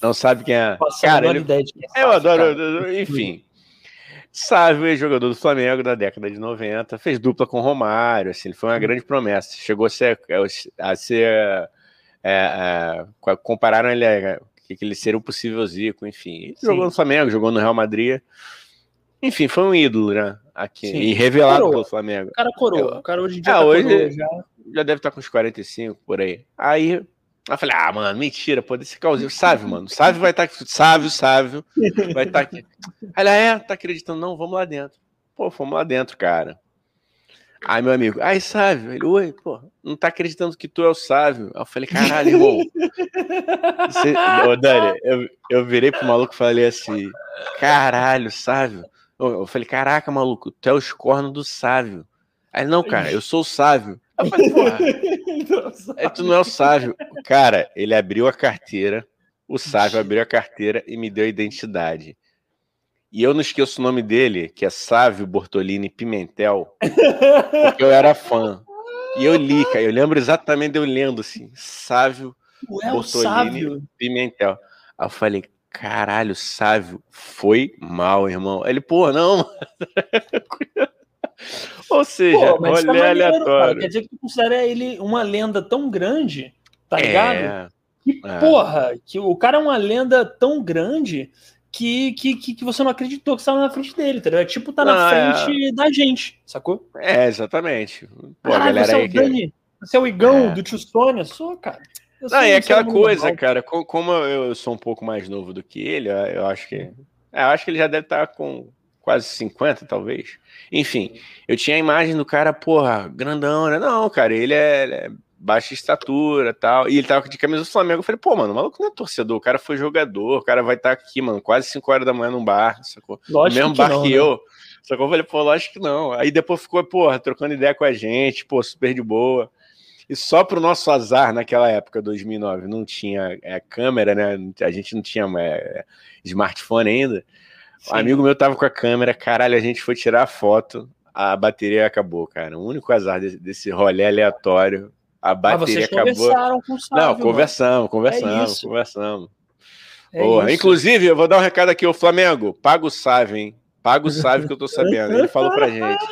Não sabe quem é. Cara, ele... ideia de quem é eu adoro, cara. enfim. Sávio é jogador do Flamengo da década de 90, fez dupla com Romário, assim, ele foi uma hum. grande promessa. Chegou a ser, a ser é, é, compararam ele a, que ele seria o possível Zico, enfim. jogou no Flamengo, jogou no Real Madrid. Enfim, foi um ídolo, né? Aqui. Sim. E revelado coroa. pelo Flamengo. O cara coroa. O cara hoje em dia ah, tá hoje já. já deve estar tá com uns 45 por aí. Aí eu falei, ah, mano, mentira, pode ser causinho. Sávio, mano. Sávio vai estar tá aqui. Sávio, Sávio. Vai estar tá aqui. Aí ela, é, tá acreditando? Não, vamos lá dentro. Pô, fomos lá dentro, cara. Aí, meu amigo, ai, Sávio. Ele, oi, pô, não tá acreditando que tu é o Sávio. Aí eu falei, caralho, irmão. Você... Ô, Dani, eu, eu virei pro maluco e falei assim, caralho, Sávio. Eu falei, caraca, maluco, tu é o escorno do Sávio. Aí, não, cara, eu sou o Sávio. Eu falei, porra, é, tu não é o Sávio. Cara, ele abriu a carteira, o Sávio abriu a carteira e me deu a identidade. E eu não esqueço o nome dele, que é Sávio Bortolini Pimentel, porque eu era fã. E eu li, cara, eu lembro exatamente eu lendo assim, Sávio Ué, Bortolini Pimentel. Aí eu falei, caralho, Sávio foi mal, irmão. Ele, pô, não. Ou seja, pô, olha tá aleatório. Quer dizer que tu considera ele uma lenda tão grande, tá ligado? É, que é. porra, que o cara é uma lenda tão grande que, que, que, você não acreditou que estava na frente dele, tá ligado? É tipo tá na é. frente da gente, sacou? É, exatamente. Pô, Caralho, galera você é o Dani, que... você é o Igão é. do Tio Sônia, sou, cara. Eu não, é aquela coisa, cara, como eu sou um pouco mais novo do que ele, eu acho que. É, eu acho que ele já deve estar tá com quase 50, talvez. Enfim, eu tinha a imagem do cara, porra, grandão, né? Não, cara, ele é, ele é baixa estatura tal. E ele tava de camisa do Flamengo. Eu falei, pô, mano, o maluco não é torcedor, o cara foi jogador, o cara vai estar tá aqui, mano, quase 5 horas da manhã num bar, sacou? Lógico no mesmo que bar não, que né? eu. Só que eu falei, pô, lógico que não. Aí depois ficou, porra, trocando ideia com a gente, pô, super de boa. E só pro nosso azar, naquela época, 2009, não tinha é, câmera, né? A gente não tinha é, smartphone ainda. Sim. Um amigo meu tava com a câmera, caralho, a gente foi tirar a foto, a bateria acabou, cara. O único azar desse, desse rolê aleatório, a bateria ah, acabou. Conversaram com o Sávio, não, conversamos, conversamos, é conversamos. É Porra, inclusive, eu vou dar um recado aqui, o Flamengo, paga o Sávio, hein? Paga o Sávio que eu tô sabendo. Ele falou pra gente.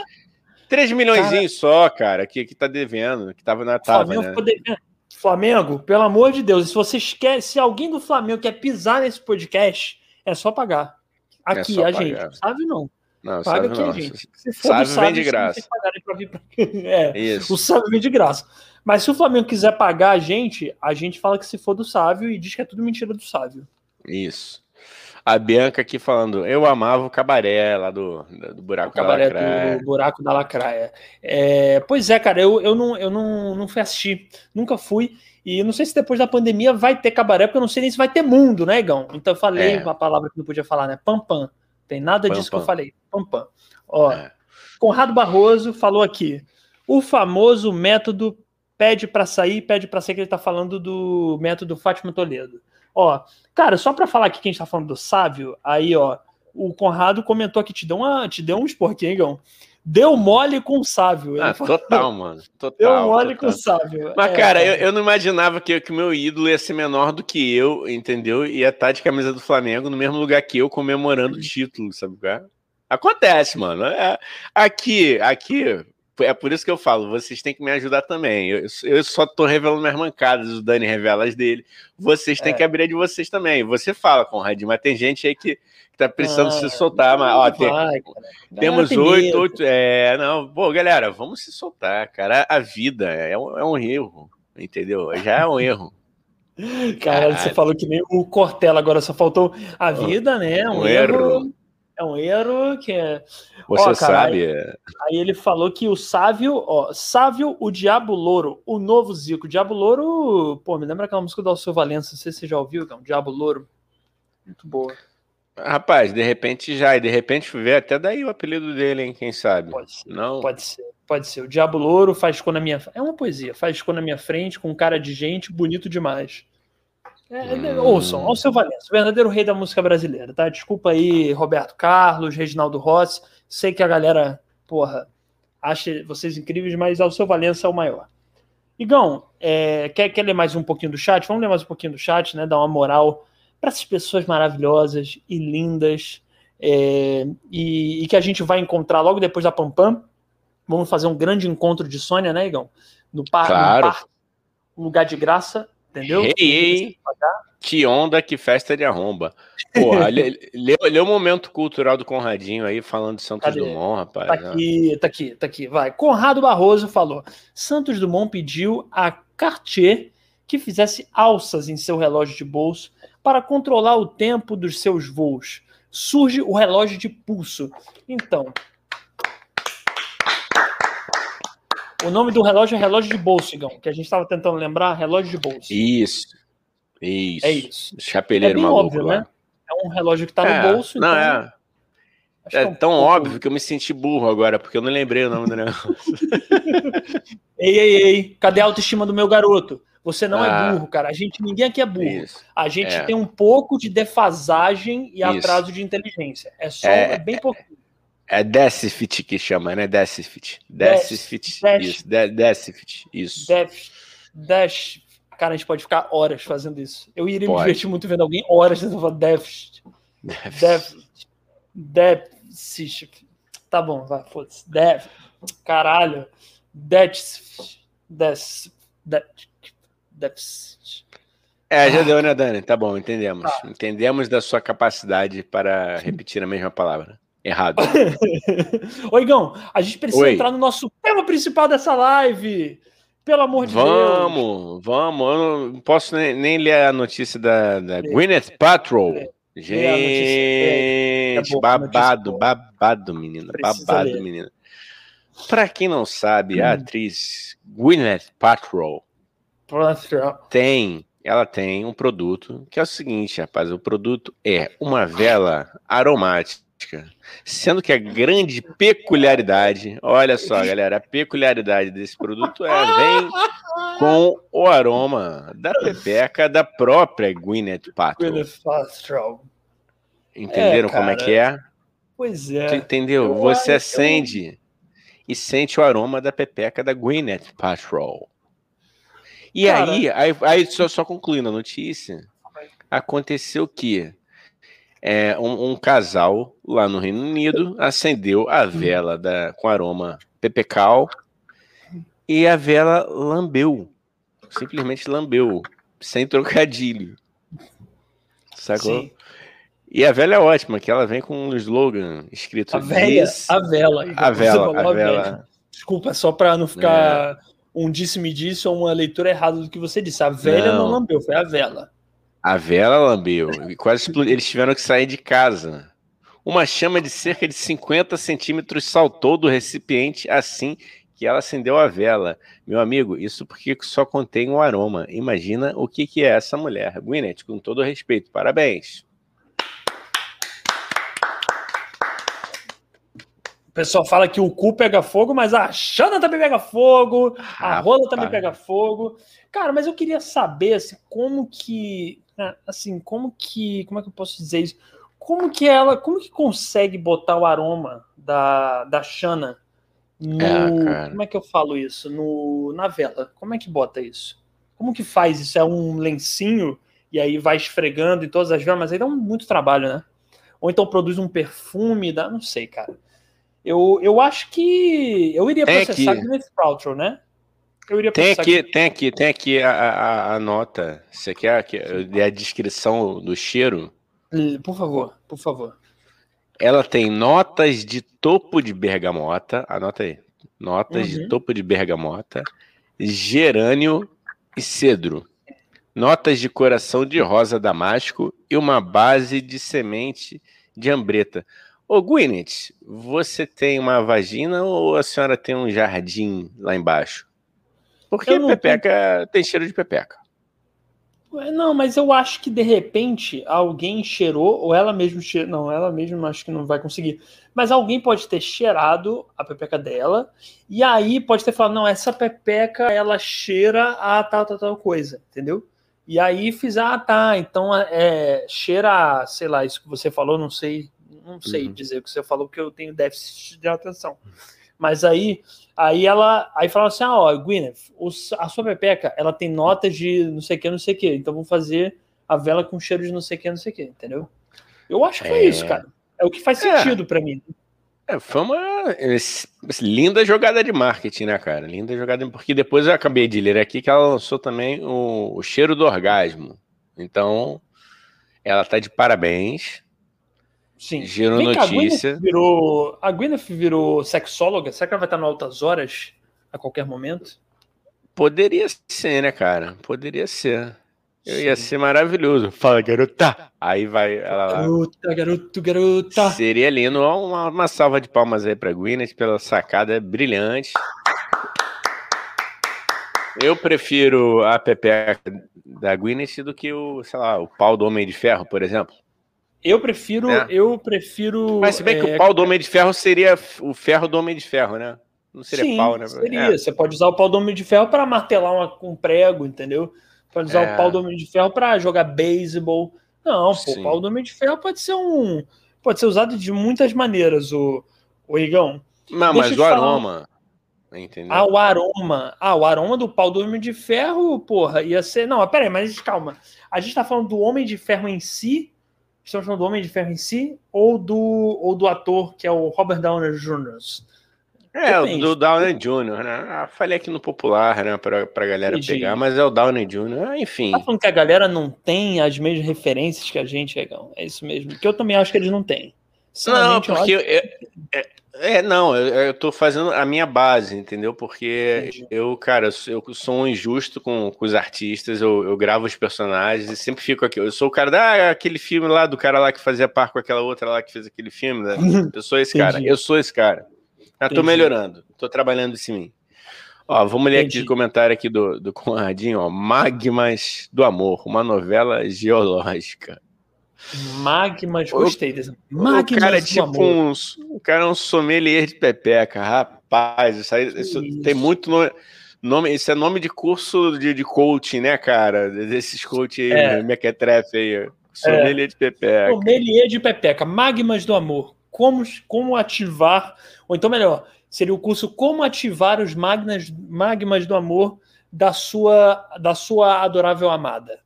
3 milhões cara, só, cara, que, que tá devendo, que tava na tava, Flamengo, né? Flamengo, pelo amor de Deus, se vocês querem, se alguém do Flamengo quer pisar nesse podcast, é só pagar. Aqui, é a pagar. gente, sabe não. Não, Paga aqui, não. gente. Se for sabe, sábio, vem de graça. Vir é, Isso. O sábio vem de graça. Mas se o Flamengo quiser pagar a gente, a gente fala que se for do sábio e diz que é tudo mentira do sábio. Isso. A Bianca aqui falando, eu amava o cabaré lá do, do Buraco o cabaré da Lacraia. Do Buraco da Lacraia. É, pois é, cara, eu, eu, não, eu não, não fui assistir, nunca fui. E não sei se depois da pandemia vai ter cabaré, porque eu não sei nem se vai ter mundo, né, Igão? Então eu falei é. uma palavra que não podia falar, né? Pam, pam. Tem nada pam, disso pam. que eu falei. Pam, pam. Ó, é. Conrado Barroso falou aqui. O famoso método pede para sair, pede para sair, que ele tá falando do método Fátima Toledo. Ó, cara, só para falar aqui que a gente tá falando do sábio, aí, ó, o Conrado comentou aqui, te deu, uma, te deu um esporquinho, Deu mole com o sábio. Ah, total, mano. Total, deu mole total. com o sábio. Mas, é, cara, eu, eu, não imaginava que o meu ídolo ia ser menor do que eu, entendeu? Ia estar tá de camisa do Flamengo no mesmo lugar que eu, comemorando o título, sabe? Acontece, mano. É, aqui, aqui, é por isso que eu falo, vocês têm que me ajudar também. Eu, eu só tô revelando minhas mancadas, o Dani revela as dele. Vocês têm é. que abrir a de vocês também. Você fala, Conrad, mas tem gente aí que, que tá precisando ah, se soltar. Mas, ó, tem, vai, temos oito, oito. É, não, pô, galera, vamos se soltar, cara. A vida é um, é um erro, entendeu? Já é um erro. Cara, você falou que nem o Cortella agora, só faltou a vida, né? Um, um erro. erro é um erro que é. Você ó, cara, sabe. Aí, é. aí, ele falou que o Sávio, ó, Sávio, o Diabo Louro, o novo Zico. O Diabo Louro, pô, me lembra aquela música do Alceu Valença, não sei se você já ouviu, é um Diabo Louro. Muito boa. Rapaz, de repente já, e de repente vê até daí o apelido dele, hein? Quem sabe? Pode ser. Não? Pode ser, pode ser. O Diabo Louro faz com na minha. É uma poesia, faz com na minha frente, com cara de gente, bonito demais. É, hum. Ouçam, ao seu Valença, o verdadeiro rei da música brasileira, tá? Desculpa aí, Roberto Carlos, Reginaldo Rossi. Sei que a galera, porra, acha vocês incríveis, mas ao seu Valença é o maior. Igão, é, quer, quer ler mais um pouquinho do chat? Vamos ler mais um pouquinho do chat, né? Dar uma moral para essas pessoas maravilhosas e lindas é, e, e, que a gente vai encontrar logo depois da Pampam. Vamos fazer um grande encontro de Sônia, né, Igão? No, par, claro. no parque, um lugar de graça Entendeu? Ei, ei, que onda, que festa de arromba. Porra, lê, lê, lê, o momento cultural do Conradinho aí, falando de Santos Cadê? Dumont, rapaz. Tá aqui, tá aqui, tá aqui, vai. Conrado Barroso falou: Santos Dumont pediu a Cartier que fizesse alças em seu relógio de bolso para controlar o tempo dos seus voos. Surge o relógio de pulso. Então, O nome do relógio é relógio de bolso, Igão, que a gente estava tentando lembrar, relógio de bolso. Isso. Isso. É isso. Chapeleiro é maluco óbvio, lá. né? É um relógio que está é, no bolso. Não, então... é. É, é um tão pouco... óbvio que eu me senti burro agora, porque eu não lembrei o nome do negócio. ei, ei, ei, cadê a autoestima do meu garoto? Você não é ah, é burro, cara. A gente, ninguém aqui é burro. Isso. A gente é. tem um pouco de defasagem e isso. atraso de inteligência. É só é, é bem pouquinho. É Decifit que chama, né? Decifit. Decifit. Isso. Decifit. Isso. Dash. Cara, a gente pode ficar horas fazendo isso. Eu iria pode. me divertir muito vendo alguém horas tentando falar Deficit. Deficit. Deficit. Tá bom, vai, foda-se. Def. Caralho. Deficit. Deficit. É, já ah. deu, né, Dani? Tá bom, entendemos. Ah. Entendemos da sua capacidade para repetir a mesma palavra. Errado. Oigão, a gente precisa Oi. entrar no nosso tema principal dessa live. Pelo amor de vamos, Deus. Vamos, vamos. Eu não posso nem, nem ler a notícia da, da Gwyneth Paltrow. Gente, é babado, babado, menina, Precisa babado, ler. menina. Para quem não sabe, hum. a atriz Gwyneth Paltrow tem, ela tem um produto que é o seguinte, rapaz, o produto é uma vela aromática Sendo que a grande peculiaridade, olha só, galera, a peculiaridade desse produto é vem com o aroma da pepeca da própria Gwyneth Paltrow. Gwyneth Paltrow. Entenderam é, como é que é? Pois é. Tu entendeu? Eu, Você eu... acende e sente o aroma da pepeca da Gwyneth Paltrow. E aí, aí, aí só, só concluindo a notícia, aconteceu que é, um, um, casal lá no Reino Unido acendeu a vela da, com aroma pepecal e a vela lambeu. Simplesmente lambeu, sem trocadilho. Sacou? Sim. E a vela é ótima, que ela vem com um slogan escrito. A velha, a vela. A vela, a vela. Desculpa, só para não ficar é. um disse-me disse ou uma leitura errada do que você disse. A velha não, não lambeu, foi a vela. A vela lambeu. Quase explodiu. Eles tiveram que sair de casa. Uma chama de cerca de 50 centímetros saltou do recipiente assim que ela acendeu a vela. Meu amigo, isso porque só contém o um aroma. Imagina o que, que é essa mulher. Gwyneth, com todo respeito, parabéns. O pessoal fala que o cu pega fogo, mas a Xana também pega fogo, a rola também pega fogo. Cara, mas eu queria saber assim, como que assim, como que, como é que eu posso dizer isso? Como que ela, como que consegue botar o aroma da, da Xana no, é, como é que eu falo isso? No, na vela. Como é que bota isso? Como que faz isso? É um lencinho e aí vai esfregando em todas as velas, mas aí dá muito trabalho, né? Ou então produz um perfume, dá, não sei, cara. Eu, eu acho que eu iria processar é que... Gwyneth Paltrow, né? Eu iria tem aqui, que... tem aqui, tem aqui a, a, a nota. Você quer que a descrição do cheiro? Por favor, por favor. Ela tem notas de topo de bergamota. Anota aí. Notas uhum. de topo de bergamota, gerânio e cedro. Notas de coração de rosa damasco e uma base de semente de ambreta. Ô, Gwyneth, você tem uma vagina ou a senhora tem um jardim lá embaixo? Porque pepeca tenho... tem cheiro de pepeca. Não, mas eu acho que de repente alguém cheirou, ou ela mesma cheirou. Não, ela mesma acho que não vai conseguir. Mas alguém pode ter cheirado a pepeca dela, e aí pode ter falado: não, essa pepeca ela cheira a tal, tal, tal coisa, entendeu? E aí fiz, ah, tá, então é, cheira, sei lá, isso que você falou, não sei, não sei uhum. dizer o que você falou, porque eu tenho déficit de atenção. Mas aí Aí ela aí fala assim: ah, ó, Gwyneth, a sua pepeca ela tem notas de não sei o que, não sei o que, então vou fazer a vela com cheiro de não sei o que, não sei o que, entendeu? Eu acho que foi é... isso, cara. É o que faz é. sentido é. para mim. É, foi uma linda jogada de marketing, né, cara? Linda jogada, porque depois eu acabei de ler aqui que ela lançou também o, o cheiro do orgasmo. Então, ela tá de parabéns. Sim. Giro Vem notícia. Cá, a, Gwyneth virou, a Gwyneth virou sexóloga? Será que ela vai estar no Altas Horas a qualquer momento? Poderia ser, né, cara? Poderia ser. Eu ia ser maravilhoso. Fala, garota! Aí vai ela lá. Garota, garoto, garota! Seria lindo. Uma, uma salva de palmas aí pra Gwyneth pela sacada brilhante. Eu prefiro a Pepeca da Gwyneth do que o, sei lá, o pau do Homem de Ferro, por exemplo. Eu prefiro, é. eu prefiro. Mas se bem é, que o pau do Homem de Ferro seria o ferro do Homem de Ferro, né? Não seria sim, pau, né? Seria. É. Você pode usar o pau do Homem de Ferro para martelar uma, um prego, entendeu? Pode usar o é. pau do Homem de Ferro para jogar beisebol. Não, pô, o pau do Homem de Ferro pode ser um. Pode ser usado de muitas maneiras, o, o Igão. Não, Deixa mas o aroma. Entendeu? Ah, o aroma. Ah, o aroma do pau do Homem de Ferro, porra, ia ser. Não, pera aí, mas calma. A gente tá falando do Homem de Ferro em si Estamos falando do Homem de Ferro em si ou do, ou do ator que é o Robert Downey Jr.? É, Depende. do Downey Jr., né? Ah, falei aqui no popular, né, pra, pra galera Entendi. pegar, mas é o Downey Jr., ah, enfim. Tá falando que a galera não tem as mesmas referências que a gente, Regão? É isso mesmo, que eu também acho que eles não têm. Não, porque eu, eu, é, É, não, eu, eu tô fazendo a minha base, entendeu? Porque Entendi. eu, cara, eu sou um injusto com, com os artistas, eu, eu, gravo os personagens e sempre fico aqui. Eu sou o cara da ah, aquele filme lá, do cara lá que fazia par com aquela outra lá que fez aquele filme, né? Eu sou esse cara, eu sou esse cara. Eu tô melhorando, tô trabalhando em mim. Ó, vamos ler aqui o comentário aqui do, do Conradinho, ó. Magmas do Amor, uma novela geológica. Magmas, gostei desse. Magmas o cara é tipo um, o cara é um sommelier de pepeca, rapaz. Isso aí isso isso. tem muito nome, nome. Isso é nome de curso de, de coaching, né, cara? Desses coach aí, é. mequetrefe aí. Sommelier é. de pepeca. Sommelier de pepeca. Magmas do amor. Como, como ativar, ou então melhor, seria o curso Como ativar os magnas, magmas do amor da sua, da sua adorável amada.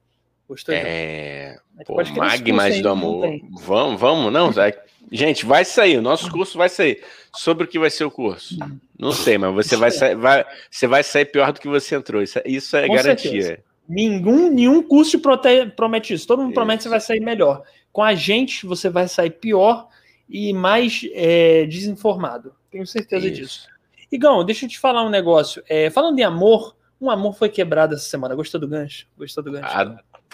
Gostou? É. Pô, Magmas do Amor. Vamos, vamos, não, Zé. Gente, vai sair, o nosso curso vai sair. Sobre o que vai ser o curso? Não sei, mas você vai sair, vai, você vai sair pior do que você entrou. Isso, isso é Com garantia. Certeza. Nenhum, nenhum curso promete isso. Todo mundo promete que você vai sair melhor. Com a gente, você vai sair pior e mais é, desinformado. Tenho certeza isso. disso. Igão, deixa eu te falar um negócio. É, falando em amor, um amor foi quebrado essa semana. Gostou do gancho? Gostou do gancho?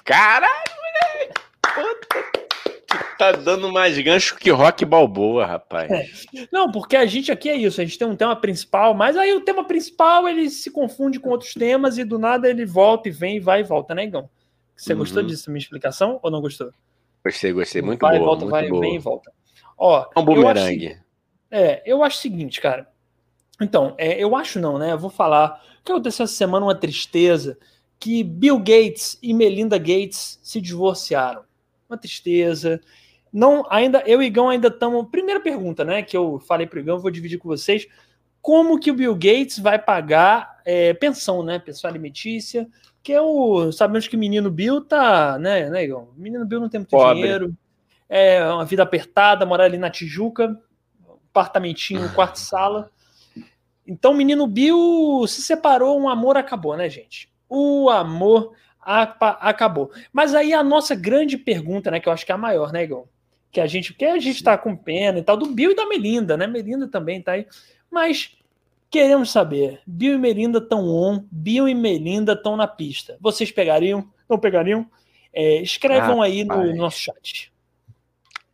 Caralho, moleque! Puta, tá dando mais gancho que rock balboa, rapaz. É. Não, porque a gente aqui é isso, a gente tem um tema principal, mas aí o tema principal ele se confunde com outros temas e do nada ele volta e vem, vai e volta, né, Igão? Você uhum. gostou disso, minha explicação, ou não gostou? Gostei, gostei, muito vai, boa. Volta, muito vai, boa. vem e volta. Ó, é um bumerangue. É, eu acho o seguinte, cara. Então, é, eu acho não, né? Eu vou falar. O que aconteceu essa semana, uma tristeza que Bill Gates e Melinda Gates se divorciaram. Uma tristeza. Não, ainda eu e Igão ainda estamos. Primeira pergunta, né? Que eu falei para o Igão, vou dividir com vocês. Como que o Bill Gates vai pagar é, pensão, né? Pensão alimentícia. Que é o. Sabemos que o menino Bill tá, né, né, Igão? Menino Bill não tem muito Pobre. dinheiro. É uma vida apertada, morar ali na Tijuca, apartamentinho, quarto sala. Então, o menino Bill se separou, um amor acabou, né, gente? O amor acabou. Mas aí a nossa grande pergunta, né, que eu acho que é a maior, né, Igor? Que a gente, que a gente tá com pena e tal, do Bill e da Melinda, né? Melinda também tá aí. Mas queremos saber, Bill e Melinda estão on, Bill e Melinda estão na pista. Vocês pegariam? Não pegariam? É, escrevam ah, aí no, no nosso chat.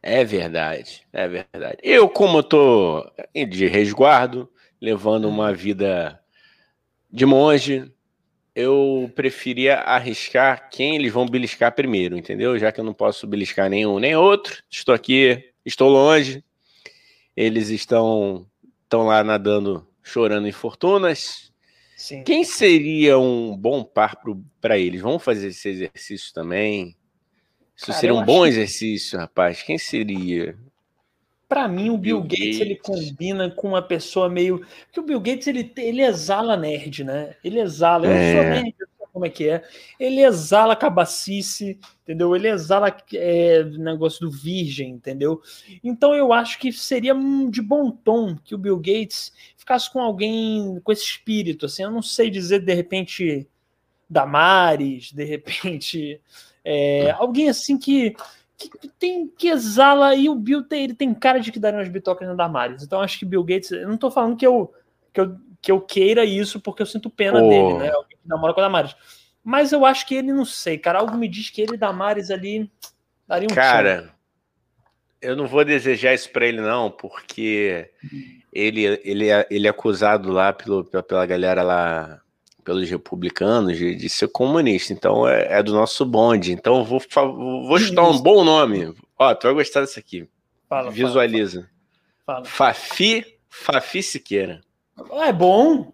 É verdade, é verdade. Eu, como eu tô de resguardo, levando uma vida de monge, eu preferia arriscar quem eles vão beliscar primeiro, entendeu? Já que eu não posso beliscar nenhum nem outro, estou aqui, estou longe, eles estão, estão lá nadando, chorando em fortunas. Sim. Quem seria um bom par para eles? Vamos fazer esse exercício também? Isso Cara, seria um bom exercício, rapaz. Quem seria? Para mim, o Bill, Bill Gates, Gates, ele combina com uma pessoa meio. Porque o Bill Gates ele, ele exala nerd, né? Ele exala. Eu é. sou nerd, eu sei como é que é. Ele exala cabacice, entendeu? Ele exala é, negócio do virgem, entendeu? Então eu acho que seria de bom tom que o Bill Gates ficasse com alguém com esse espírito, assim. Eu não sei dizer, de repente, Damares, de repente. É, hum. alguém assim que que tem que exala e o Bill tem, ele tem cara de que daria umas bitocas na Damares. Então acho que Bill Gates, eu não tô falando que eu, que eu, que eu queira isso porque eu sinto pena oh. dele, né? Alguém que namora com a Damares. Mas eu acho que ele, não sei, cara, algo me diz que ele e Damares ali daria um Cara, tiro. eu não vou desejar isso para ele não, porque ele, ele, é, ele é acusado lá pelo, pela galera lá pelos republicanos de, de ser comunista. Então é, é, do nosso bonde. Então vou, vou chutar um bom nome. Ó, tu vai gostar desse aqui. Fala, Visualiza. Fala, fala. Fafi, Fafi Siqueira. É bom.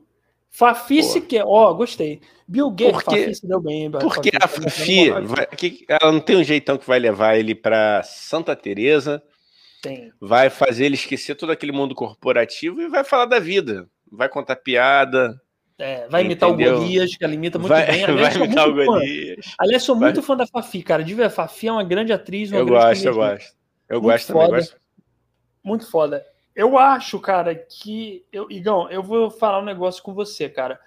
Fafi Pô. Siqueira. Ó, oh, gostei. Bill Gates, porque, Fafi se deu bem. Porque Fafi, a Fafi, vai, que, ela não tem um jeitão que vai levar ele para Santa Teresa. Tem. Vai fazer ele esquecer todo aquele mundo corporativo e vai falar da vida. Vai contar piada, é, vai imitar Entendeu? o Golias, que ela imita muito vai, bem. Aliás, vai imitar o Golias. Aliás, sou muito vai. fã da Fafi, cara. De ver, a Fafi é uma grande atriz. Uma eu grande gosto, eu gosto. Eu muito gosto foda. também. Gosto. Muito foda. Eu acho, cara, que. Eu, Igão, eu vou falar um negócio com você, cara.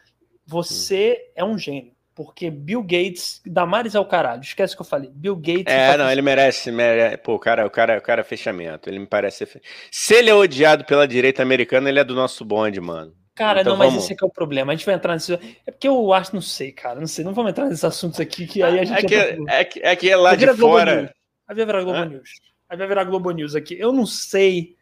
Você hum. é um gênio. Porque Bill Gates, Damares é o caralho. Esquece o que eu falei. Bill Gates. É, não, ele merece, merece. Pô, o cara, o cara, o cara é fechamento. Ele me parece. Se ele é odiado pela direita americana, ele é do nosso bonde, mano. Cara, então, não, mas vamos... esse é, é o problema. A gente vai entrar nesse. É porque eu acho, não sei, cara, não sei. Não vamos entrar nesses assuntos aqui que aí a gente. É que, é, que, é que é lá de fora. Aí vai virar Globo News. Aí vai virar Globo News aqui. Eu não sei.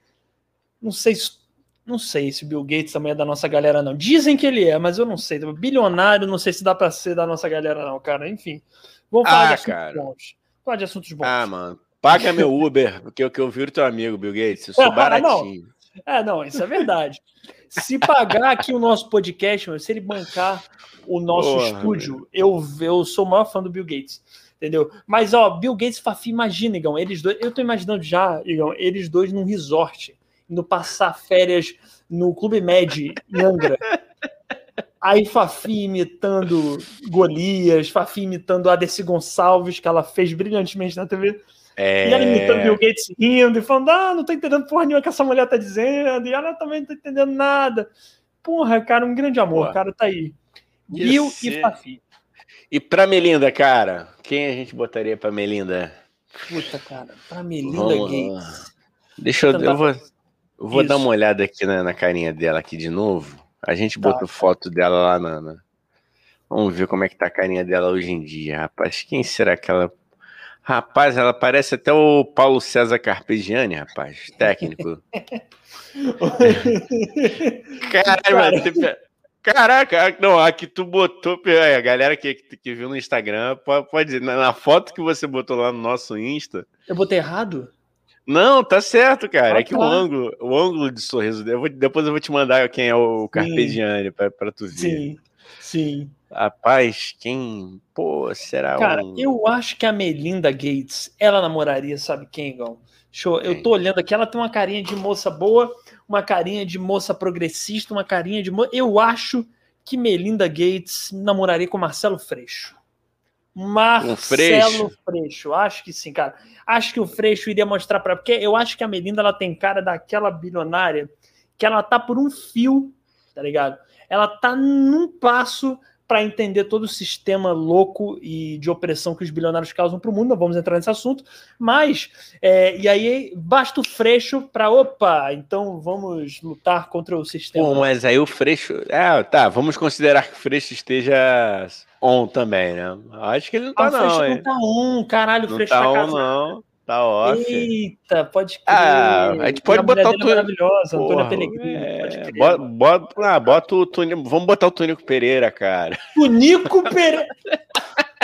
Não sei se não sei se o Bill Gates também é da nossa galera, não. Dizem que ele é, mas eu não sei. Bilionário, não sei se dá para ser da nossa galera, não, cara. Enfim. Vamos falar ah, de assuntos cara. bons. Falar de assuntos bons. Ah, mano. Paga meu Uber, porque eu, que eu viro teu amigo, Bill Gates. Eu sou baratinho. não. É, não, isso é verdade. se pagar aqui o nosso podcast, se ele bancar o nosso Porra, estúdio, eu, eu sou o maior fã do Bill Gates. Entendeu? Mas, ó, Bill Gates e Fafi, imagina, Igão, eles dois. Eu tô imaginando já, Igão, eles dois num resort indo passar férias no Clube Med em Angra. Aí Fafi imitando Golias, Fafi imitando Adessi Gonçalves, que ela fez brilhantemente na TV. É... E ela imitando Bill Gates rindo e falando: Ah, não tô entendendo porra nenhuma que essa mulher tá dizendo, e ela também não tá entendendo nada. Porra, cara, um grande amor, Porra. cara, tá aí. Bill e Fafi. E pra Melinda, cara, quem a gente botaria pra Melinda? Puta, cara, pra Melinda Vamos Gates. Deixa eu, eu vou. Eu vou Isso. dar uma olhada aqui na, na, carinha dela aqui de novo. A gente tá. botou foto dela lá na, na, Vamos ver como é que tá a carinha dela hoje em dia, rapaz. Quem será que ela. Rapaz, ela parece até o Paulo César Carpegiani, rapaz, técnico. Caralho, mano. Caraca, não, aqui tu botou. A galera que, que viu no Instagram pode, pode na foto que você botou lá no nosso Insta. Eu botei errado? Não, tá certo, cara. Ah, é que tá. o ângulo, o ângulo de sorriso. Eu vou, depois eu vou te mandar quem é o Carpegiani pra tu ver. Sim, sim. Rapaz, quem. Pô, será Cara, um... eu acho que a Melinda Gates, ela namoraria, sabe quem, Gal? Show. Eu tô olhando aqui, ela tem uma carinha de moça boa, uma carinha de moça progressista, uma carinha de. Mo... Eu acho que Melinda Gates namoraria com Marcelo Freixo. Marcelo Freixo. Freixo. Acho que sim, cara. Acho que o Freixo iria mostrar para. Porque eu acho que a Melinda ela tem cara daquela bilionária que ela tá por um fio, tá ligado? Ela tá num passo para entender todo o sistema louco e de opressão que os bilionários causam para o mundo. Não vamos entrar nesse assunto, mas é, e aí basta o Freixo para opa, então vamos lutar contra o sistema. Bom, mas aí o Freixo, é, tá, vamos considerar que o Freixo esteja on também, né? Acho que ele não tá, ah, não. O Freixo não tá on, caralho, o não Freixo tá, tá on, não. Tá ótimo. Eita, pode crer. Ah, a gente pode botar o Túnico. maravilhosa, Antônia Pellegrini. É, bota, bota, ah, bota o Túnico. Vamos botar o Túnico Pereira, cara. Túnico Pereira.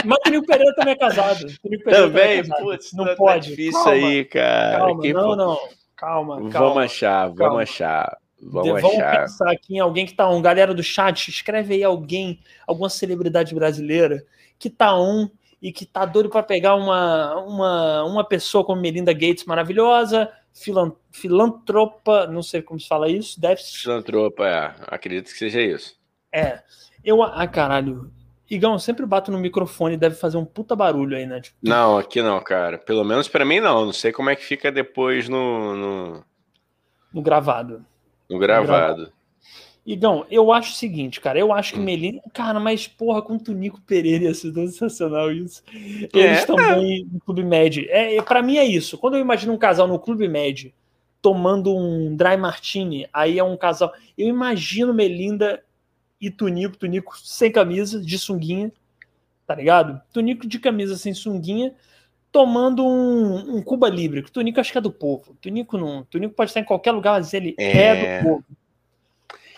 Mas o Túnico Pereira também é casado. Pereira também, é casado. putz, não tá, pode. Tá difícil calma, aí, cara. Calma, Quem não, não. Calma, calma. Vamos achar, vamos calma. achar. Vamos, vamos pensar aqui em alguém que tá on. Galera do chat, escreve aí alguém, alguma celebridade brasileira que tá on e que tá doido para pegar uma, uma, uma pessoa como Melinda Gates maravilhosa, filan, filantropa, não sei como se fala isso, deve Filantropa, é. Acredito que seja isso. É. Eu, ah, caralho. Igão, eu sempre bato no microfone, deve fazer um puta barulho aí, né? Tipo, não, aqui não, cara. Pelo menos para mim não. Não sei como é que fica depois no. No, no gravado. No gravado. No gravado. Igão, eu acho o seguinte, cara. Eu acho que hum. Melina. Cara, mas porra, com o Tunico Pereira ia ser sensacional isso. Eles é. também no Clube Med. É, é, para mim é isso. Quando eu imagino um casal no Clube Med tomando um dry martini, aí é um casal. Eu imagino Melinda e Tunico, Tunico sem camisa, de sunguinha, tá ligado? Tunico de camisa sem sunguinha, tomando um, um Cuba Libre. Tunico acho que é do povo. Tunico não. Tunico pode estar em qualquer lugar, mas ele é, é do povo.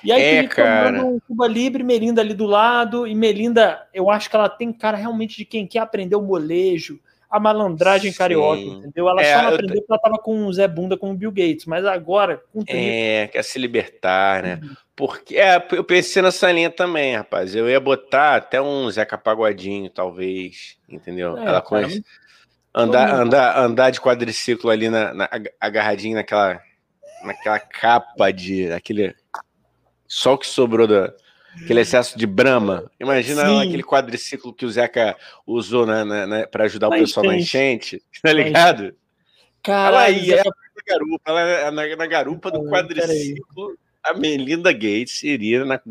E aí é, cara. um Cuba Libre, Melinda ali do lado, e Melinda, eu acho que ela tem cara realmente de quem quer aprender o molejo, a malandragem Sim. carioca, entendeu? Ela é, só não aprendeu porque ela tava com o Zé Bunda com o Bill Gates, mas agora com o É, quer se libertar, né? Uhum. Porque é, eu pensei nessa linha também, rapaz. Eu ia botar até um Zeca Pagodinho, talvez, entendeu? É, ela conhece. Andar, andar, andar de quadriciclo ali na, na, agarradinho naquela, naquela capa de aquele só o que sobrou da, aquele excesso de brama. Imagina Sim. aquele quadriciclo que o Zeca usou né, né, né para ajudar na o pessoal enchente. na enchente, tá ligado? Cara, ela ia na garupa, ela é na, na garupa do quadriciclo a Melinda Gates iria na,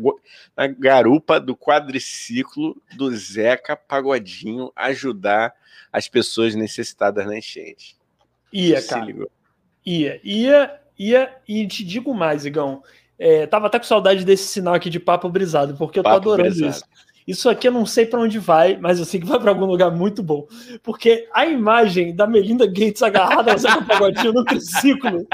na garupa do quadriciclo do Zeca Pagodinho ajudar as pessoas necessitadas na enchente. Ia, cara. Ia, ia, ia, e te digo mais, Igão. É, tava até com saudade desse sinal aqui de papo brisado, porque eu papo tô adorando brisado. isso. Isso aqui eu não sei para onde vai, mas eu sei que vai para algum lugar muito bom. Porque a imagem da Melinda Gates agarrada ao Zeca Pagodinho no triciclo,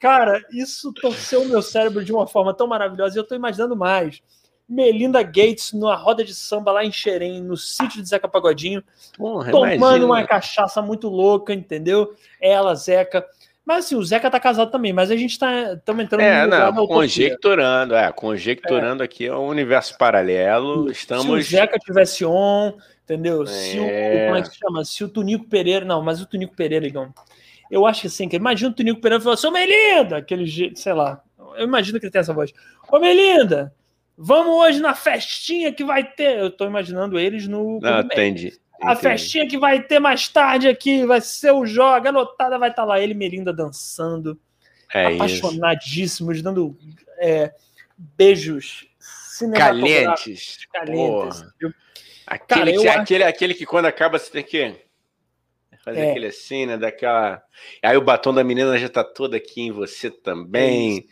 cara, isso torceu o meu cérebro de uma forma tão maravilhosa. E eu tô imaginando mais. Melinda Gates numa roda de samba lá em Xerém, no sítio de Zeca Pagodinho, Porra, tomando imagina. uma cachaça muito louca, entendeu? Ela, Zeca. Mas assim, o Zeca tá casado também, mas a gente tá estamos entrando é, no não, conjecturando, é, conjecturando é. aqui é um universo paralelo. Estamos... Se o Zeca tivesse on, entendeu? É. Se o, como é que se chama? Se o Tunico Pereira, não, mas o Tunico Pereira, Igão, eu acho que assim, que imagina o Tunico Pereira falando, seu Melinda, aquele jeito, sei lá, eu imagino que ele tem essa voz. Ô Melinda, vamos hoje na festinha que vai ter, eu tô imaginando eles no... Não, entendi. A festinha que vai ter mais tarde aqui, vai ser o jogo, a notada vai estar tá lá, ele e Melinda dançando, é apaixonadíssimos, isso. dando é, beijos calientes. Calientes. Aquele, Cara, que, aquele, acho... aquele que quando acaba você tem que fazer é. aquele assim, né? Daquela. Aí o batom da menina já tá todo aqui em você também. É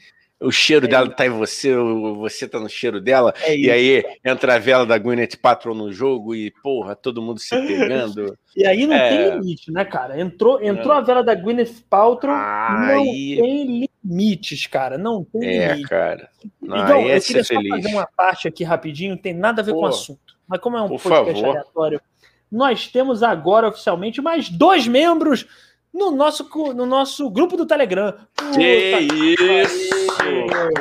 o cheiro é dela tá em você, você tá no cheiro dela, é e aí entra a vela da Gwyneth Paltrow no jogo e, porra, todo mundo se pegando. e aí não é... tem limite, né, cara? Entrou, entrou a vela da Gwyneth Paltrow, ah, não aí... tem limites, cara, não tem é, limite. cara. Não, então, eu queria só feliz. fazer uma parte aqui rapidinho, tem nada a ver Pô, com o assunto, mas como é um podcast favor. aleatório, nós temos agora oficialmente mais dois membros no nosso, no nosso grupo do Telegram. Puta que isso!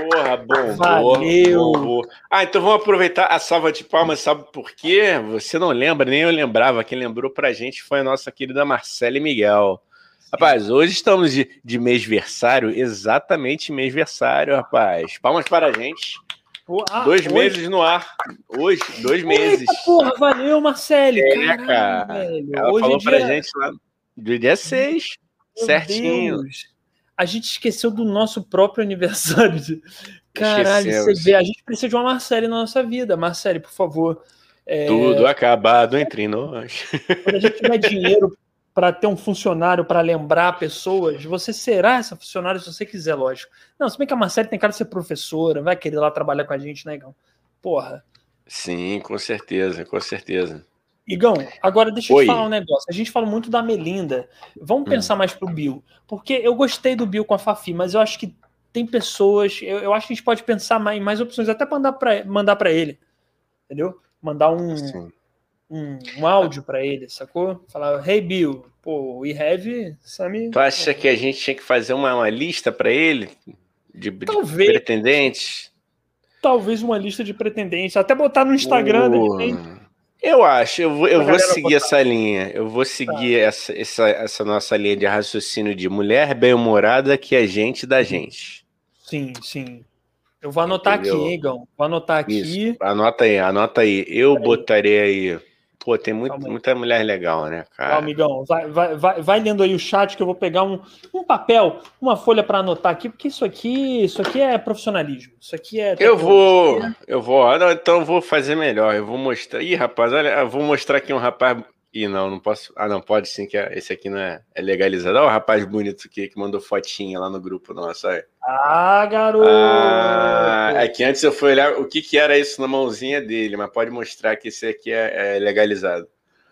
Porra, bom. Valeu! Bom, ah, então vamos aproveitar a salva de palmas, sabe por quê? Você não lembra, nem eu lembrava. Quem lembrou pra gente foi a nossa querida Marcele Miguel. Rapaz, hoje estamos de, de mêsversário, exatamente mêsversário, rapaz. Palmas para a gente. Ah, dois hoje? meses no ar. Hoje, dois meses. Eita, porra, valeu, Marcele. É, cara. Velho. Ela hoje falou dia... pra gente lá do dia 6, certinho. Deus. A gente esqueceu do nosso próprio aniversário. Caralho, Esquecemos. você vê, a gente precisa de uma Marcele na nossa vida. Marcele, por favor. É... Tudo acabado entre nós. Quando a gente tiver dinheiro para ter um funcionário para lembrar pessoas, você será essa funcionária se você quiser, lógico. Não, se bem que a Marcele tem cara de ser professora, vai querer lá trabalhar com a gente, né, Igão? Porra. Sim, com certeza, com certeza. Igão, agora deixa eu Oi. te falar um negócio. A gente fala muito da Melinda. Vamos hum. pensar mais pro Bill. Porque eu gostei do Bill com a Fafi, mas eu acho que tem pessoas. Eu, eu acho que a gente pode pensar mais, em mais opções, até para mandar para mandar pra ele. Entendeu? Mandar um, um, um, áudio para ele, sacou? Falar, hey Bill, pô, we have Sammy. Tu acha que a gente tinha que fazer uma, uma lista para ele? De, Talvez. de pretendentes? Talvez uma lista de pretendentes. Até botar no Instagram, uh. de repente. Eu acho, eu vou, eu vou seguir essa linha. Eu vou seguir tá. essa, essa, essa nossa linha de raciocínio de mulher bem-humorada que é gente da gente. Sim, sim. Eu vou anotar Entendeu? aqui, Igão. Vou anotar aqui. Isso. Anota aí, anota aí. Eu botarei aí Pô, tem muito, muita mulher legal, né, cara? Calma, amigão, vai, vai, vai, vai, lendo aí o chat que eu vou pegar um, um papel, uma folha para anotar aqui, porque isso aqui, isso aqui é profissionalismo. Isso aqui é. Eu vou, eu vou. Ah, não, então eu vou fazer melhor. Eu vou mostrar. Ih, rapaz, olha, eu vou mostrar aqui um rapaz Ih, não, não posso. Ah, não, pode sim, que é, esse aqui não é, é legalizado. Olha o rapaz bonito aqui que mandou fotinha lá no grupo nosso. Aí. Ah, garoto! Ah, é que antes eu fui olhar o que, que era isso na mãozinha dele, mas pode mostrar que esse aqui é, é legalizado.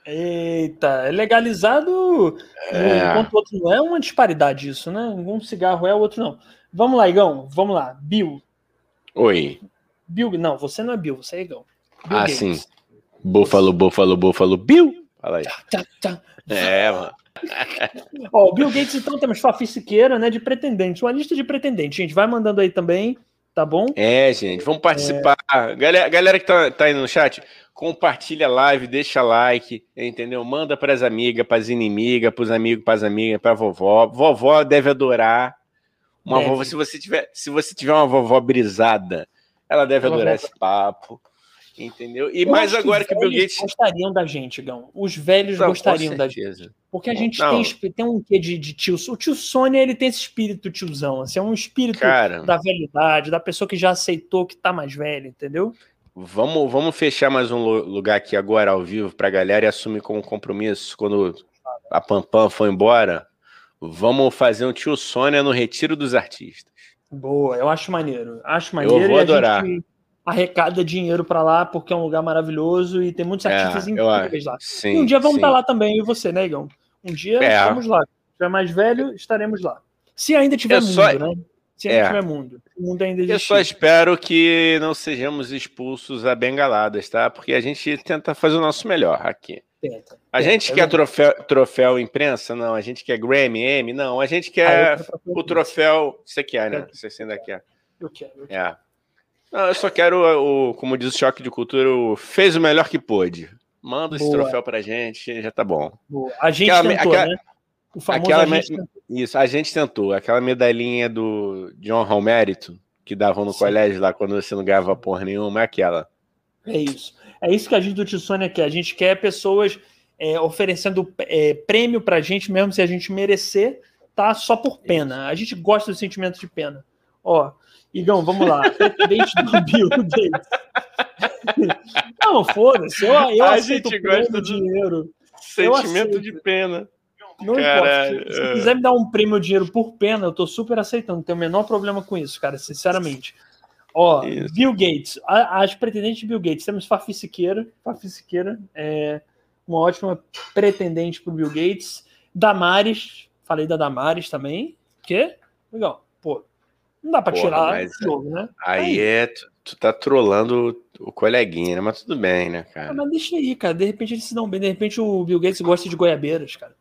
Eita, é legalizado é. enquanto o outro não é uma disparidade isso, né? Um cigarro é, o outro não. Vamos lá, Igão, vamos lá. Bill. Oi. Bill, não, você não é Bill, você é Igão. Bill ah, Gates. sim. Búfalo, búfalo, búfalo, Bill. Fala aí. Tchá, tchá. É, mano. Ó, o Bill Gates, então, temos Fafi Siqueira, né, de pretendentes. Uma lista de pretendentes, gente. Vai mandando aí também, tá bom? É, gente, vamos participar. É... Galera, galera que tá, tá aí no chat, compartilha a live, deixa like, entendeu? Manda para as amigas, para as inimigas, para os amigos, para as amigas, para a vovó. Vovó deve adorar. Uma deve. vovó, se você tiver, se você tiver uma vovó brisada, ela deve ela adorar esse papo. Entendeu? E mais agora que, que o Bill Gates. gostariam da gente, Gão. Os velhos Não, gostariam da gente. Porque a gente tem, tem um quê de, de tio. O tio Sônia, ele tem esse espírito tiozão. Assim, é um espírito Cara, da velhidade, da pessoa que já aceitou que tá mais velha, entendeu? Vamos, vamos fechar mais um lugar aqui agora ao vivo pra galera e assumir como compromisso quando a Pampam for embora. Vamos fazer um tio Sônia no Retiro dos Artistas. Boa, eu acho maneiro. Acho maneiro. Eu vou adorar. Gente arrecada dinheiro para lá, porque é um lugar maravilhoso e tem muitos é, artistas é, incríveis lá. Sim, e um dia vamos sim. estar lá também, eu e você, né, Igão? Um dia é. estamos lá. Se é mais velho, estaremos lá. Se ainda tiver eu mundo, só... né? Se ainda é. tiver mundo. O mundo ainda existe. Eu só espero que não sejamos expulsos a bengaladas, tá? Porque a gente tenta fazer o nosso melhor aqui. Tenta. A tenta, gente é quer troféu, troféu imprensa? Não. A gente quer Grammy, M? Não. A gente quer ah, o troféu. Você quer, né? Você ainda quer. Eu quero. Eu quero. É. Não, eu só quero, o, como diz o Choque de Cultura, o fez o melhor que pôde. Manda esse Boa. troféu pra gente, já tá bom. Boa. A gente aquela, tentou, aquela, né? O famoso aquela, a gente Isso, a gente tentou. Aquela medalhinha do John Hall Mérito, que davam no Sim. colégio lá quando você não ganhava porra nenhuma, é aquela. É isso. É isso que a gente do Tissônia quer. A gente quer pessoas é, oferecendo é, prêmio pra gente, mesmo se a gente merecer, tá? Só por pena. A gente gosta do sentimento de pena. Ó, Igão, vamos lá. Pretendente do Bill Gates. Não, foda-se. Eu, eu a gente gosta do dinheiro. Sentimento de pena. Não importa. Se, se quiser me dar um prêmio dinheiro por pena, eu tô super aceitando. Não tenho o menor problema com isso, cara, sinceramente. Ó, isso. Bill Gates. As pretendentes de Bill Gates. Temos Fafi Siqueira. Fafi Siqueira é uma ótima pretendente pro Bill Gates. Damares. Falei da Damares também. Que? Legal. Pô, não dá pra Porra, tirar o jogo, né? Aí, aí. é, tu, tu tá trolando o coleguinha, né? Mas tudo bem, né, cara? Ah, mas deixa aí, cara. De repente eles se dão bem. De repente o Bill Gates gosta de goiabeiras, cara.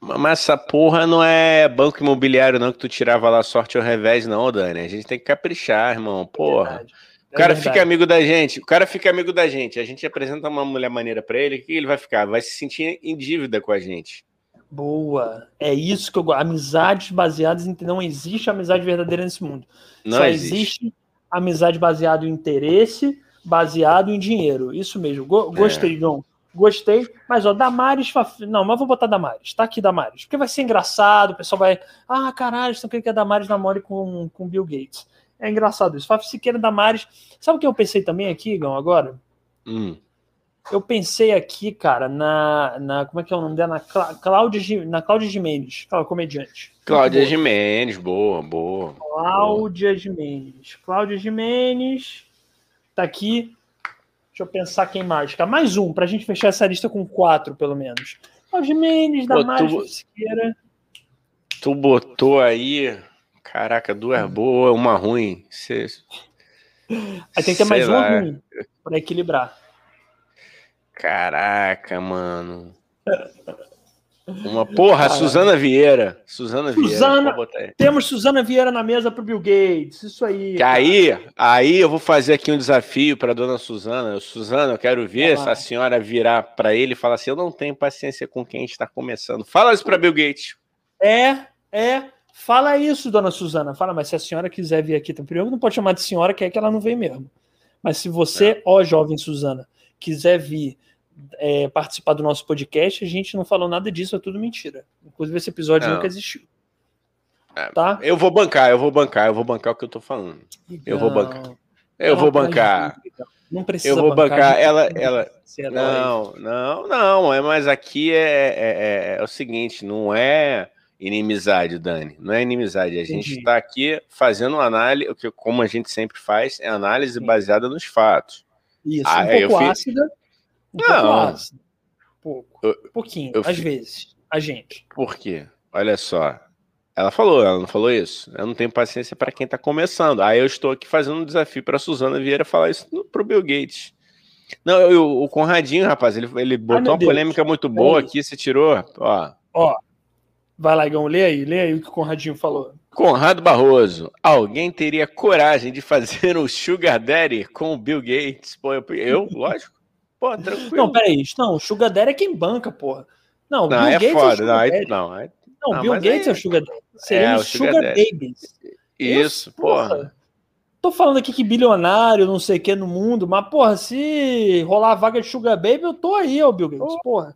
Mas essa porra não é banco imobiliário, não, que tu tirava lá sorte ao revés, não, Dani. A gente tem que caprichar, irmão. Porra. É o cara é fica amigo da gente. O cara fica amigo da gente. A gente apresenta uma mulher maneira para ele. O que ele vai ficar? Vai se sentir em dívida com a gente. Boa. É isso que eu gosto. Amizades baseadas em. Não existe amizade verdadeira nesse mundo. Não Só existe. existe amizade baseada em interesse, baseado em dinheiro. Isso mesmo. Go gostei, é. João. Gostei. Mas, ó, Damares. Não, mas vou botar Damares. Tá aqui, Damares. Porque vai ser engraçado. O pessoal vai. Ah, caralho, estão querendo que a Damares namore com, com Bill Gates. É engraçado isso. Fafi Siqueira Damares. Sabe o que eu pensei também aqui, Gão, agora? Hum. Eu pensei aqui, cara, na, na. Como é que é o nome dela? Na Cláudia, na Cláudia Gimenez, aquela comediante. Cláudia Gimenez, boa, boa. Cláudia Gimenez. Cláudia Gimenez. Tá aqui. Deixa eu pensar quem mais. Cara. Mais um, pra gente fechar essa lista com quatro, pelo menos. Cláudia Gimenez, da tu, Siqueira. Tu botou aí. Caraca, duas boas, uma ruim. Cê, aí tem que ter mais lá. uma ruim pra equilibrar. Caraca, mano. Uma porra, Suzana Vieira. Suzana Vieira. Suzana, temos Suzana Vieira na mesa pro Bill Gates. Isso aí. Que aí, aí eu vou fazer aqui um desafio para dona Suzana. Suzana, eu quero ver se a senhora virar para ele e falar assim: eu não tenho paciência com quem está começando. Fala isso para Bill Gates. É, é. Fala isso, dona Suzana. Fala, mas se a senhora quiser vir aqui, primeiro não pode chamar de senhora, que é que ela não vem mesmo. Mas se você, ó, jovem Suzana, quiser vir é, participar do nosso podcast, a gente não falou nada disso, é tudo mentira. Inclusive, esse episódio não. nunca existiu. É, tá? Eu vou bancar, eu vou bancar, eu vou bancar o que eu tô falando. Eu vou bancar. Eu vou bancar. Não precisa Eu vou bancar. bancar ela, ela. Não, não, não. É, mas aqui é, é, é, é, o seguinte, não é inimizade, Dani. Não é inimizade. A gente está aqui fazendo análise, como a gente sempre faz, é análise Sim. baseada nos fatos. Isso, ah, um pouco ácida, um não. Pouco Pouco. Eu, pouquinho, eu, às eu, vezes. A gente. Por quê? Olha só. Ela falou, ela não falou isso. Eu não tenho paciência para quem está começando. Aí eu estou aqui fazendo um desafio para Suzana Vieira falar isso pro Bill Gates. Não, eu, o Conradinho, rapaz, ele, ele botou Ai, uma Deus. polêmica muito boa é aqui, você tirou. Ó. Ó. Vai lá, Igão, lê aí, lê aí o que o Conradinho falou. Conrado Barroso, alguém teria coragem de fazer um Sugar Daddy com o Bill Gates? Pô, eu, eu lógico. Pô, tranquilo. Não, peraí, não, o Sugar Daddy é quem banca, porra. Não, não Bill é Gates foda, é não, aí, não, aí, não, não, Bill Gates é... é o Sugar Daddy. Seria é, o Sugar, Sugar Babies. Isso, porra. porra. tô falando aqui que bilionário, não sei o que no mundo, mas, porra, se rolar a vaga de Sugar Baby, eu tô aí, ô Bill Gates, porra.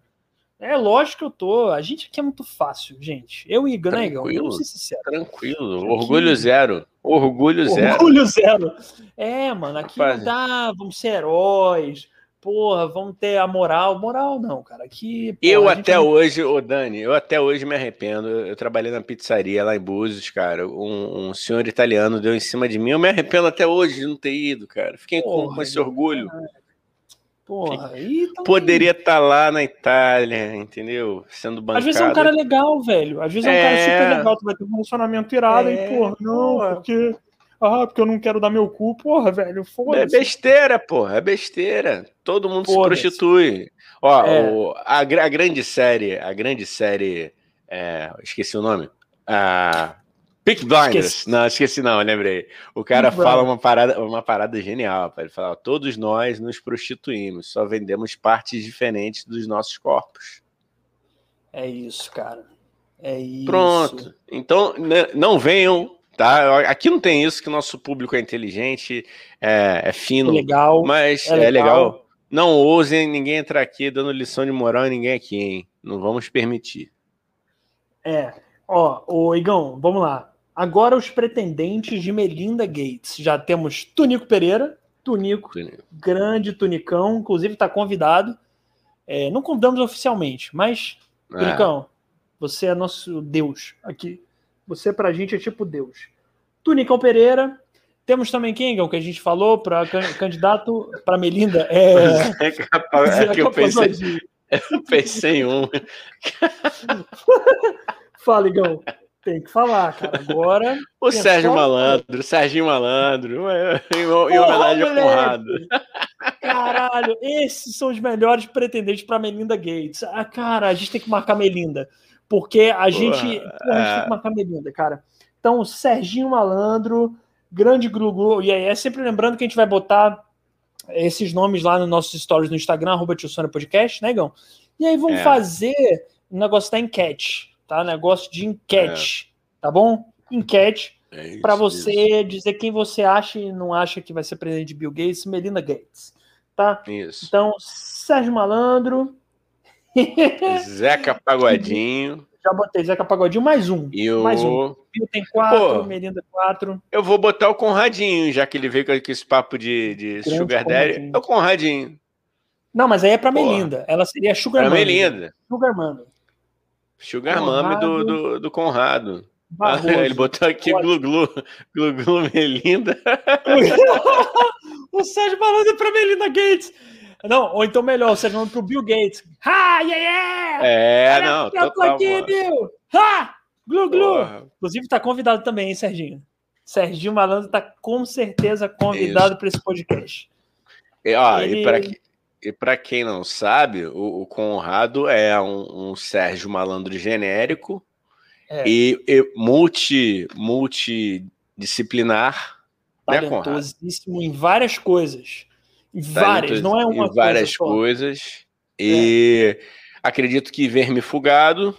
É lógico que eu tô. A gente aqui é muito fácil, gente. Eu e Igor, né, Igor? Vamos ser sincero. Tranquilo. Orgulho zero. Orgulho zero. Orgulho zero. É, mano, aqui Rapaz. não dá, vamos ser heróis porra, vamos ter a moral. Moral não, cara. Aqui. Porra, eu até não... hoje, ô Dani, eu até hoje me arrependo. Eu trabalhei na pizzaria lá em Búzios, cara. Um, um senhor italiano deu em cima de mim. Eu me arrependo até hoje de não ter ido, cara. Fiquei porra, com, com esse orgulho. Porra, aí Poderia estar tá lá na Itália, entendeu? Sendo bancado. Às vezes é um cara legal, velho. Às vezes é, é um cara super legal. Tu vai ter um funcionamento irado, é, e, porra, não, porra. porque ah, porque eu não quero dar meu cu. Porra, velho, foda-se. É besteira, porra, é besteira. Todo mundo se prostitui. Ó, é. o, a, a, grande série, a grande série, é, esqueci o nome. A Pick Blinders. Esqueci. Não, esqueci não, lembrei. O cara Pick fala uma parada, uma parada genial. Ele fala: todos nós nos prostituímos, só vendemos partes diferentes dos nossos corpos. É isso, cara. É isso. Pronto. Então, não venham Tá? Aqui não tem isso, que nosso público é inteligente, é, é fino. É legal. Mas é, é legal. legal. Não ousem ninguém entrar aqui dando lição de moral em ninguém aqui, hein? Não vamos permitir. É. Ó, o Igão, vamos lá. Agora os pretendentes de Melinda Gates. Já temos Tunico Pereira. Tunico, Tunico. grande Tunicão, inclusive está convidado. É, não convidamos oficialmente, mas, é. Tunicão, você é nosso Deus aqui. Você pra gente é tipo Deus. Tunicão Pereira. Temos também quem, que a gente falou para candidato para Melinda. É, é, capaz, é que eu pensei, eu pensei em um. Fala, Igão. Tem que falar, cara. Agora. O Sérgio só... Malandro, Sérgio Malandro, em, em homenagem ao Conrado. Caralho, esses são os melhores pretendentes para Melinda Gates. Ah, cara, a gente tem que marcar Melinda. Porque a gente, pô, a gente tem que marcar Melinda, cara. Então, Serginho Malandro, grande Glu E aí, é sempre lembrando que a gente vai botar esses nomes lá nos nossos stories no Instagram, arroba Podcast, né, Gão? E aí vamos é. fazer um negócio da enquete, tá? Negócio de enquete, é. tá bom? Enquete. É para você isso. dizer quem você acha e não acha que vai ser presidente de Bill Gates, Melinda Gates, tá? Isso. Então, Sérgio Malandro, Zeca Pagodinho. Já botei Zeca Pagodinho, mais um. E mais um. Pio tem quatro, Pô, Melinda quatro. Eu vou botar o Conradinho, já que ele veio com esse papo de, de Sugar Daddy. É o Conradinho. Não, mas aí é pra Pô. Melinda. Ela seria Sugar Mami. Melinda. Sugar Mami. Sugar Mami do, do, do Conrado. Ah, ele botou aqui Glu Glu, Glu Glu Melinda. o Sérgio falando pra Melinda Gates. Não, ou então melhor, você falando pro Bill Gates. Ha, yeah, yeah! É, Olha não, eu tô aqui, Bill! Ha! Glu, glu! Porra. Inclusive, tá convidado também, hein, Serginho? Serginho Malandro tá com certeza convidado para esse podcast. E, ó, Ele... e para quem não sabe, o, o Conrado é um, um, Sérgio Malandro genérico é. e, e multi, multidisciplinar. Né, Talentosíssimo né, em várias coisas. Várias, não é uma várias coisa coisas. E é. acredito que Verme Fugado,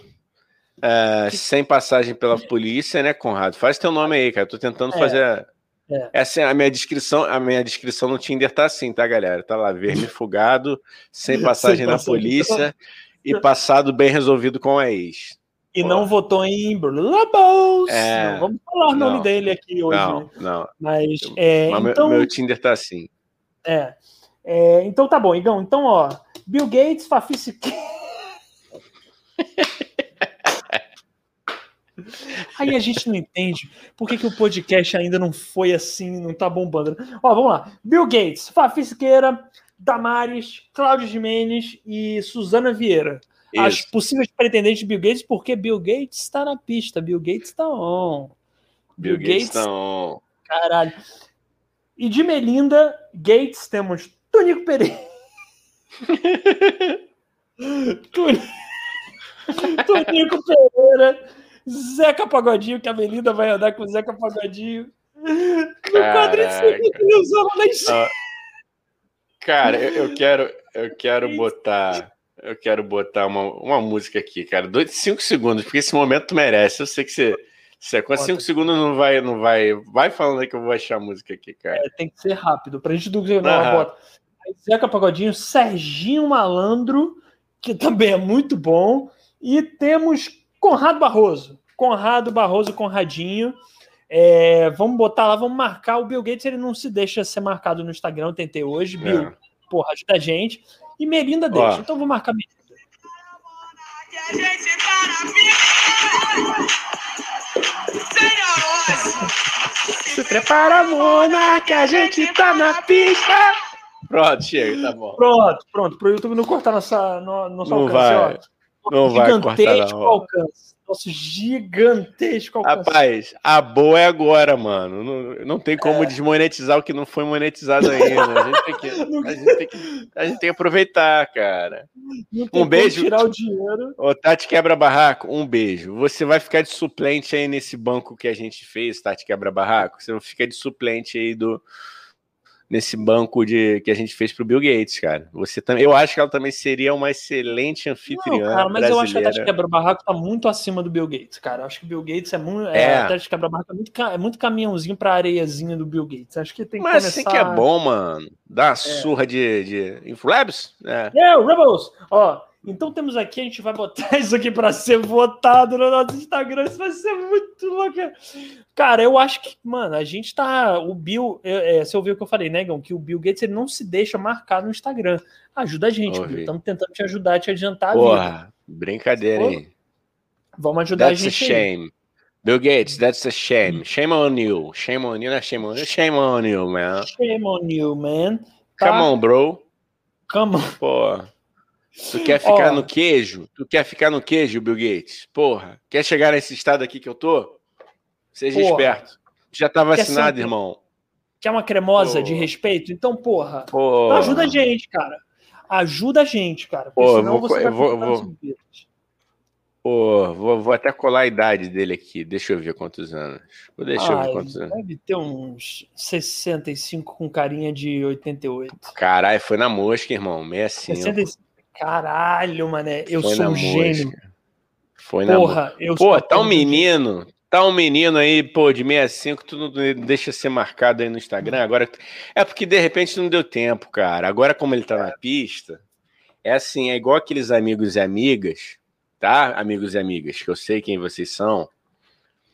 uh, sem passagem pela polícia, né, Conrado? Faz teu nome aí, cara. Tô tentando é. fazer. É. Essa é a minha descrição. A minha descrição no Tinder tá assim, tá, galera? Tá lá, Verme Fugado, sem passagem sem na polícia e passado bem resolvido com a ex. E Pô. não votou em Labos. É, não, vamos falar o nome dele aqui hoje. Não, não. Mas, é, Mas então, meu, meu Tinder tá assim. É. é. então tá bom, Igão. Então, ó, Bill Gates, Fafice. Aí a gente não entende por que, que o podcast ainda não foi assim, não tá bombando. Ó, vamos lá. Bill Gates, Fafi Siqueira, Damares, Cláudio Jimenez e Suzana Vieira. Isso. As possíveis pretendentes de Bill Gates, porque Bill Gates está na pista. Bill Gates está on. Bill, Bill Gates está on. Caralho. E de Melinda Gates temos Tonico Pereira. Tonico Pereira, Zeca Pagodinho, que a Melinda vai andar com o Zeca Pagodinho. No quadriciclo que ele lá cima. Cara, eu, eu, quero, eu quero botar. Eu quero botar uma, uma música aqui, cara. Dois, cinco segundos, porque esse momento merece. Eu sei que você Você com 5 segundos não vai, não vai. Vai falando aí que eu vou achar a música aqui, cara. É, tem que ser rápido, pra gente do que não bota. Zeca Pagodinho, Serginho Malandro, que também é muito bom. E temos Conrado Barroso. Conrado Barroso, Conradinho. É, vamos botar lá, vamos marcar. O Bill Gates ele não se deixa ser marcado no Instagram, eu tentei hoje. É. Bill, porra, ajuda a gente. E Melinda deixa. Ó. Então vou marcar Melinda. Se prepara, Mona, que a gente tá na pista. Pronto, chega, tá bom. Pronto, pronto. Pro YouTube não cortar nossa, no, nosso não alcance, vai, ó. Não vai cortar, não. alcance. Nosso gigantesco alcance. Rapaz, a boa é agora, mano. Não, não tem como é. desmonetizar o que não foi monetizado ainda. A gente tem que, a gente tem que, a gente tem que aproveitar, cara. Um beijo. Tirar o dinheiro. Ô, Tati Quebra Barraco, um beijo. Você vai ficar de suplente aí nesse banco que a gente fez, Tati Quebra Barraco. Você fica de suplente aí do nesse banco de que a gente fez para o Bill Gates, cara. Você também, eu acho que ela também seria uma excelente anfitriã. Não, cara, mas brasileira. eu acho que a Tati Quebra-Barraco tá muito acima do Bill Gates, cara. Eu acho que o Bill Gates é muito. É. é a Tati Quebra-Barraco é muito, é muito caminhãozinho areiazinha do Bill Gates. Acho que tem que Mas começar... assim que é bom, mano. Dar é. surra de, de Inflabs? É. é, Rebels! Ó, então temos aqui, a gente vai botar isso aqui para ser votado no nosso Instagram. Isso vai ser muito louco. Cara, eu acho que, mano, a gente tá. O Bill, é, você ouviu o que eu falei, né, Gão? Que o Bill Gates ele não se deixa marcar no Instagram. Ajuda a gente, Bill. Estamos tentando te ajudar, te adiantar Porra, a vida. Brincadeira, hein? Vamos ajudar that's a gente. A shame. Aí. Bill Gates, that's a shame. Shame on you. Shame on you, não é shame on you. Shame on you, man. Shame on you, man. Tá? Come on, bro. Come on. Pô. Tu quer ficar oh. no queijo? Tu quer ficar no queijo, Bill Gates? Porra, quer chegar nesse estado aqui que eu tô? Seja porra. esperto. Já tá vacinado, quer irmão. Quer uma cremosa porra. de respeito? Então, porra, porra, ajuda a gente, cara. Ajuda a gente, cara. Porque porra, senão vou, você vai vou, vou, Pô, vou, vou, até colar a idade dele aqui. Deixa eu ver quantos anos. Deixa eu ver quantos anos. Deve ter uns 65 com carinha de 88. Caralho, foi na mosca, irmão. 65. 65. Caralho, mané, eu Foi sou um gênio. Foi Porra, na eu Pô, tá um menino, tá um menino aí, pô, de 65, tu não deixa ser marcado aí no Instagram. Agora é porque de repente não deu tempo, cara. Agora como ele tá na pista, é assim, é igual aqueles amigos e amigas, tá? Amigos e amigas, que eu sei quem vocês são.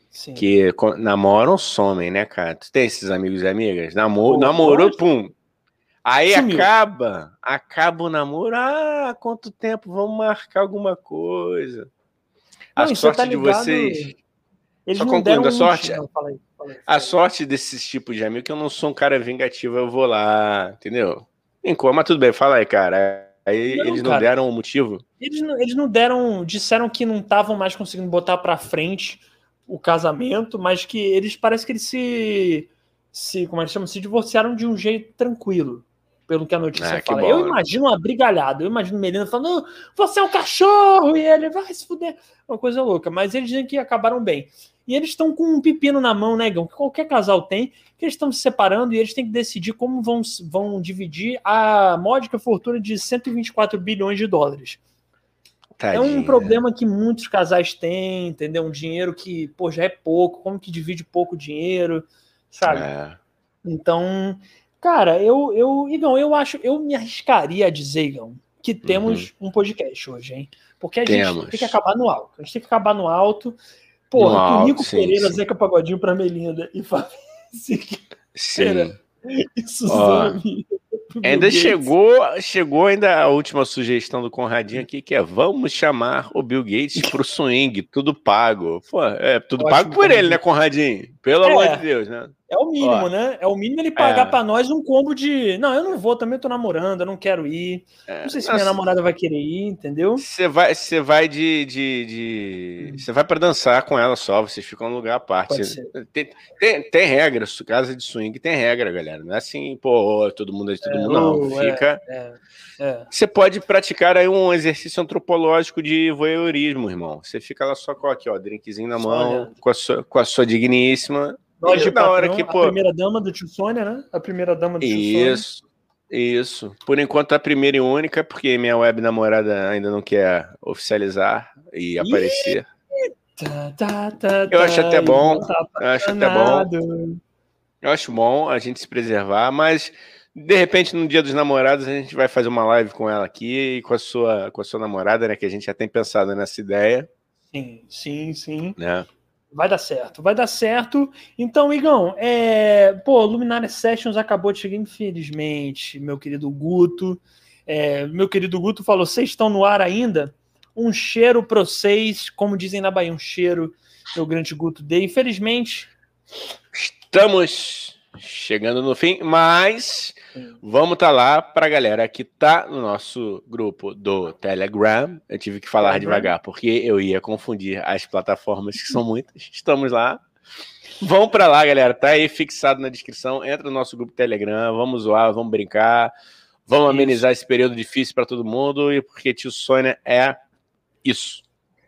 Sim. Que namoram, somem, né, cara? Tu tem esses amigos e amigas? Namor, namorou, pum, Aí Sumiu. acaba, acaba o namoro. Ah, quanto tempo? Vamos marcar alguma coisa. Não, a sorte tá de vocês. Eles Só concluindo, a sorte. Não. A sorte desses tipos de amigo que eu não sou um cara vingativo, eu vou lá, entendeu? Mas tudo bem, fala aí, cara. Aí não, eles não cara, deram o motivo? Eles não, eles não deram, disseram que não estavam mais conseguindo botar para frente o casamento, mas que eles parece que eles se, se como é que chama, se divorciaram de um jeito tranquilo pelo que a notícia ah, fala. Bom, eu né? imagino uma brigalhada, eu imagino Melina falando, você é um cachorro, e ele vai se fuder. Uma coisa louca, mas eles dizem que acabaram bem. E eles estão com um pepino na mão, né, Gão? Que qualquer casal tem, que eles estão se separando e eles têm que decidir como vão, vão dividir a módica fortuna de 124 bilhões de dólares. Tadinha. É um problema que muitos casais têm, entendeu? Um dinheiro que, pô, já é pouco, como que divide pouco dinheiro, sabe? É. Então, Cara, eu, eu, Igão, eu acho, eu me arriscaria a dizer, Igão, que temos uhum. um podcast hoje, hein? Porque a temos. gente tem que acabar no alto. A gente tem que acabar no alto. Porra, o Nico sim, Pereira, sim. Zeca Pagodinho pra Melinda e Sim. Isso Ó, Ainda chegou, chegou ainda a última sugestão do Conradinho aqui, que é vamos chamar o Bill Gates pro swing, tudo pago. Pô, é tudo pago por ele, né, Conradinho? Pelo é. amor de Deus, né? É o mínimo, Ó, né? É o mínimo ele pagar é. para nós um combo de. Não, eu não vou, também tô namorando, eu não quero ir. É. Não sei se Nossa. minha namorada vai querer ir, entendeu? Você vai, você vai de. de, de... Você vai para dançar com ela só, vocês ficam no lugar à parte. Tem, tem, tem regra, casa de swing tem regra, galera. Não é assim, pô, todo mundo é todo mundo, não. É, Fica. É, é. Você pode praticar aí um exercício antropológico de voyeurismo, irmão. Você fica lá só com aqui, ó, drinkzinho na mão, com a, sua, com a sua digníssima nós de patrão, hora que, pô... A primeira dama do tio Sônia, né? A primeira dama do tio Sônia. Isso, isso. Por enquanto a primeira e única, porque minha web namorada ainda não quer oficializar e aparecer. Tá, tá, tá, Eu acho tá, até bom. tá Eu acho até bom. Eu acho bom a gente se preservar, mas de repente no dia dos namorados a gente vai fazer uma live com ela aqui e com a sua, com a sua namorada, né? Que a gente já tem pensado nessa ideia, Sim, sim, sim. né? Vai dar certo, vai dar certo. Então, Igão, é... pô, Luminária Sessions acabou de chegar, infelizmente, meu querido Guto. É, meu querido Guto falou: vocês estão no ar ainda? Um cheiro para vocês, como dizem na Bahia, um cheiro, meu grande Guto D. Infelizmente, Estamos chegando no fim, mas vamos estar lá para a galera que tá no nosso grupo do Telegram. Eu tive que falar devagar porque eu ia confundir as plataformas que são muitas. Estamos lá. Vão para lá, galera. Tá aí fixado na descrição. Entra no nosso grupo Telegram. Vamos zoar, vamos brincar. Vamos Isso. amenizar esse período difícil para todo mundo. E porque tio Sônia é isso.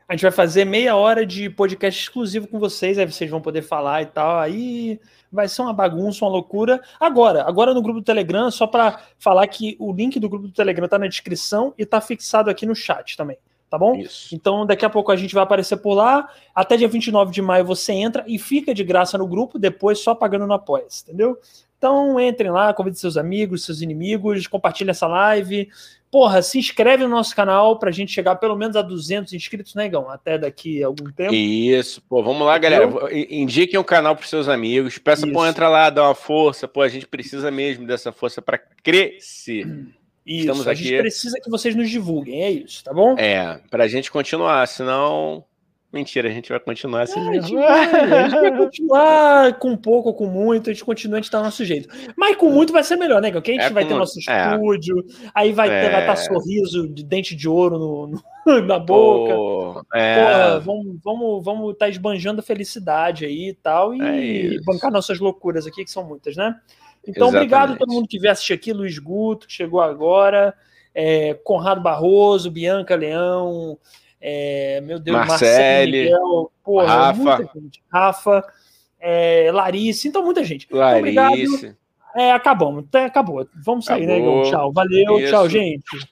A gente vai fazer meia hora de podcast exclusivo com vocês, aí vocês vão poder falar e tal. Aí vai ser uma bagunça, uma loucura. Agora, agora no grupo do Telegram, só para falar que o link do grupo do Telegram tá na descrição e tá fixado aqui no chat também, tá bom? Isso. Então, daqui a pouco a gente vai aparecer por lá. Até dia 29 de maio você entra e fica de graça no grupo, depois só pagando no apoia entendeu? Então, entrem lá, convidem seus amigos, seus inimigos, compartilhem essa live. Porra, se inscreve no nosso canal pra gente chegar pelo menos a 200 inscritos, né, Igão? Até daqui a algum tempo. Isso, pô, vamos lá, galera. I- Indiquem o canal para seus amigos. Peça, pô, Isso. entra lá, dá uma força. Pô, a gente precisa mesmo dessa força para crescer. Isso, Estamos a gente aqui. precisa que vocês nos divulguem, é isso, tá bom? É, para a gente continuar, senão. Mentira, a gente vai continuar assim É, a, gente mesmo. vai, a gente vai continuar com pouco ou com muito, a gente continua, a gente tá do nosso jeito. Mas com muito vai ser melhor, né? Porque a gente É, vai com ter nosso é. estúdio, aí vai ter, vai É. estar sorriso de dente de ouro no, no- na boca. Pô, é, Porra, vamos vamos vamos tá esbanjando a felicidade aí e tal e É bancar nossas loucuras aqui que são muitas, né? Então obrigado a Exatamente. todo mundo que veio assistir aqui, Luiz Guto que chegou agora, é, Conrado Barroso, Bianca Leão, é, meu Deus, Marcele, Miguel, porra, Rafa. muita gente, Rafa, é, Larissa, então muita gente. Então, obrigado. É, acabamos, até acabou. Vamos sair, né, Acabou. Igor? Tchau, valeu, Isso. tchau, gente.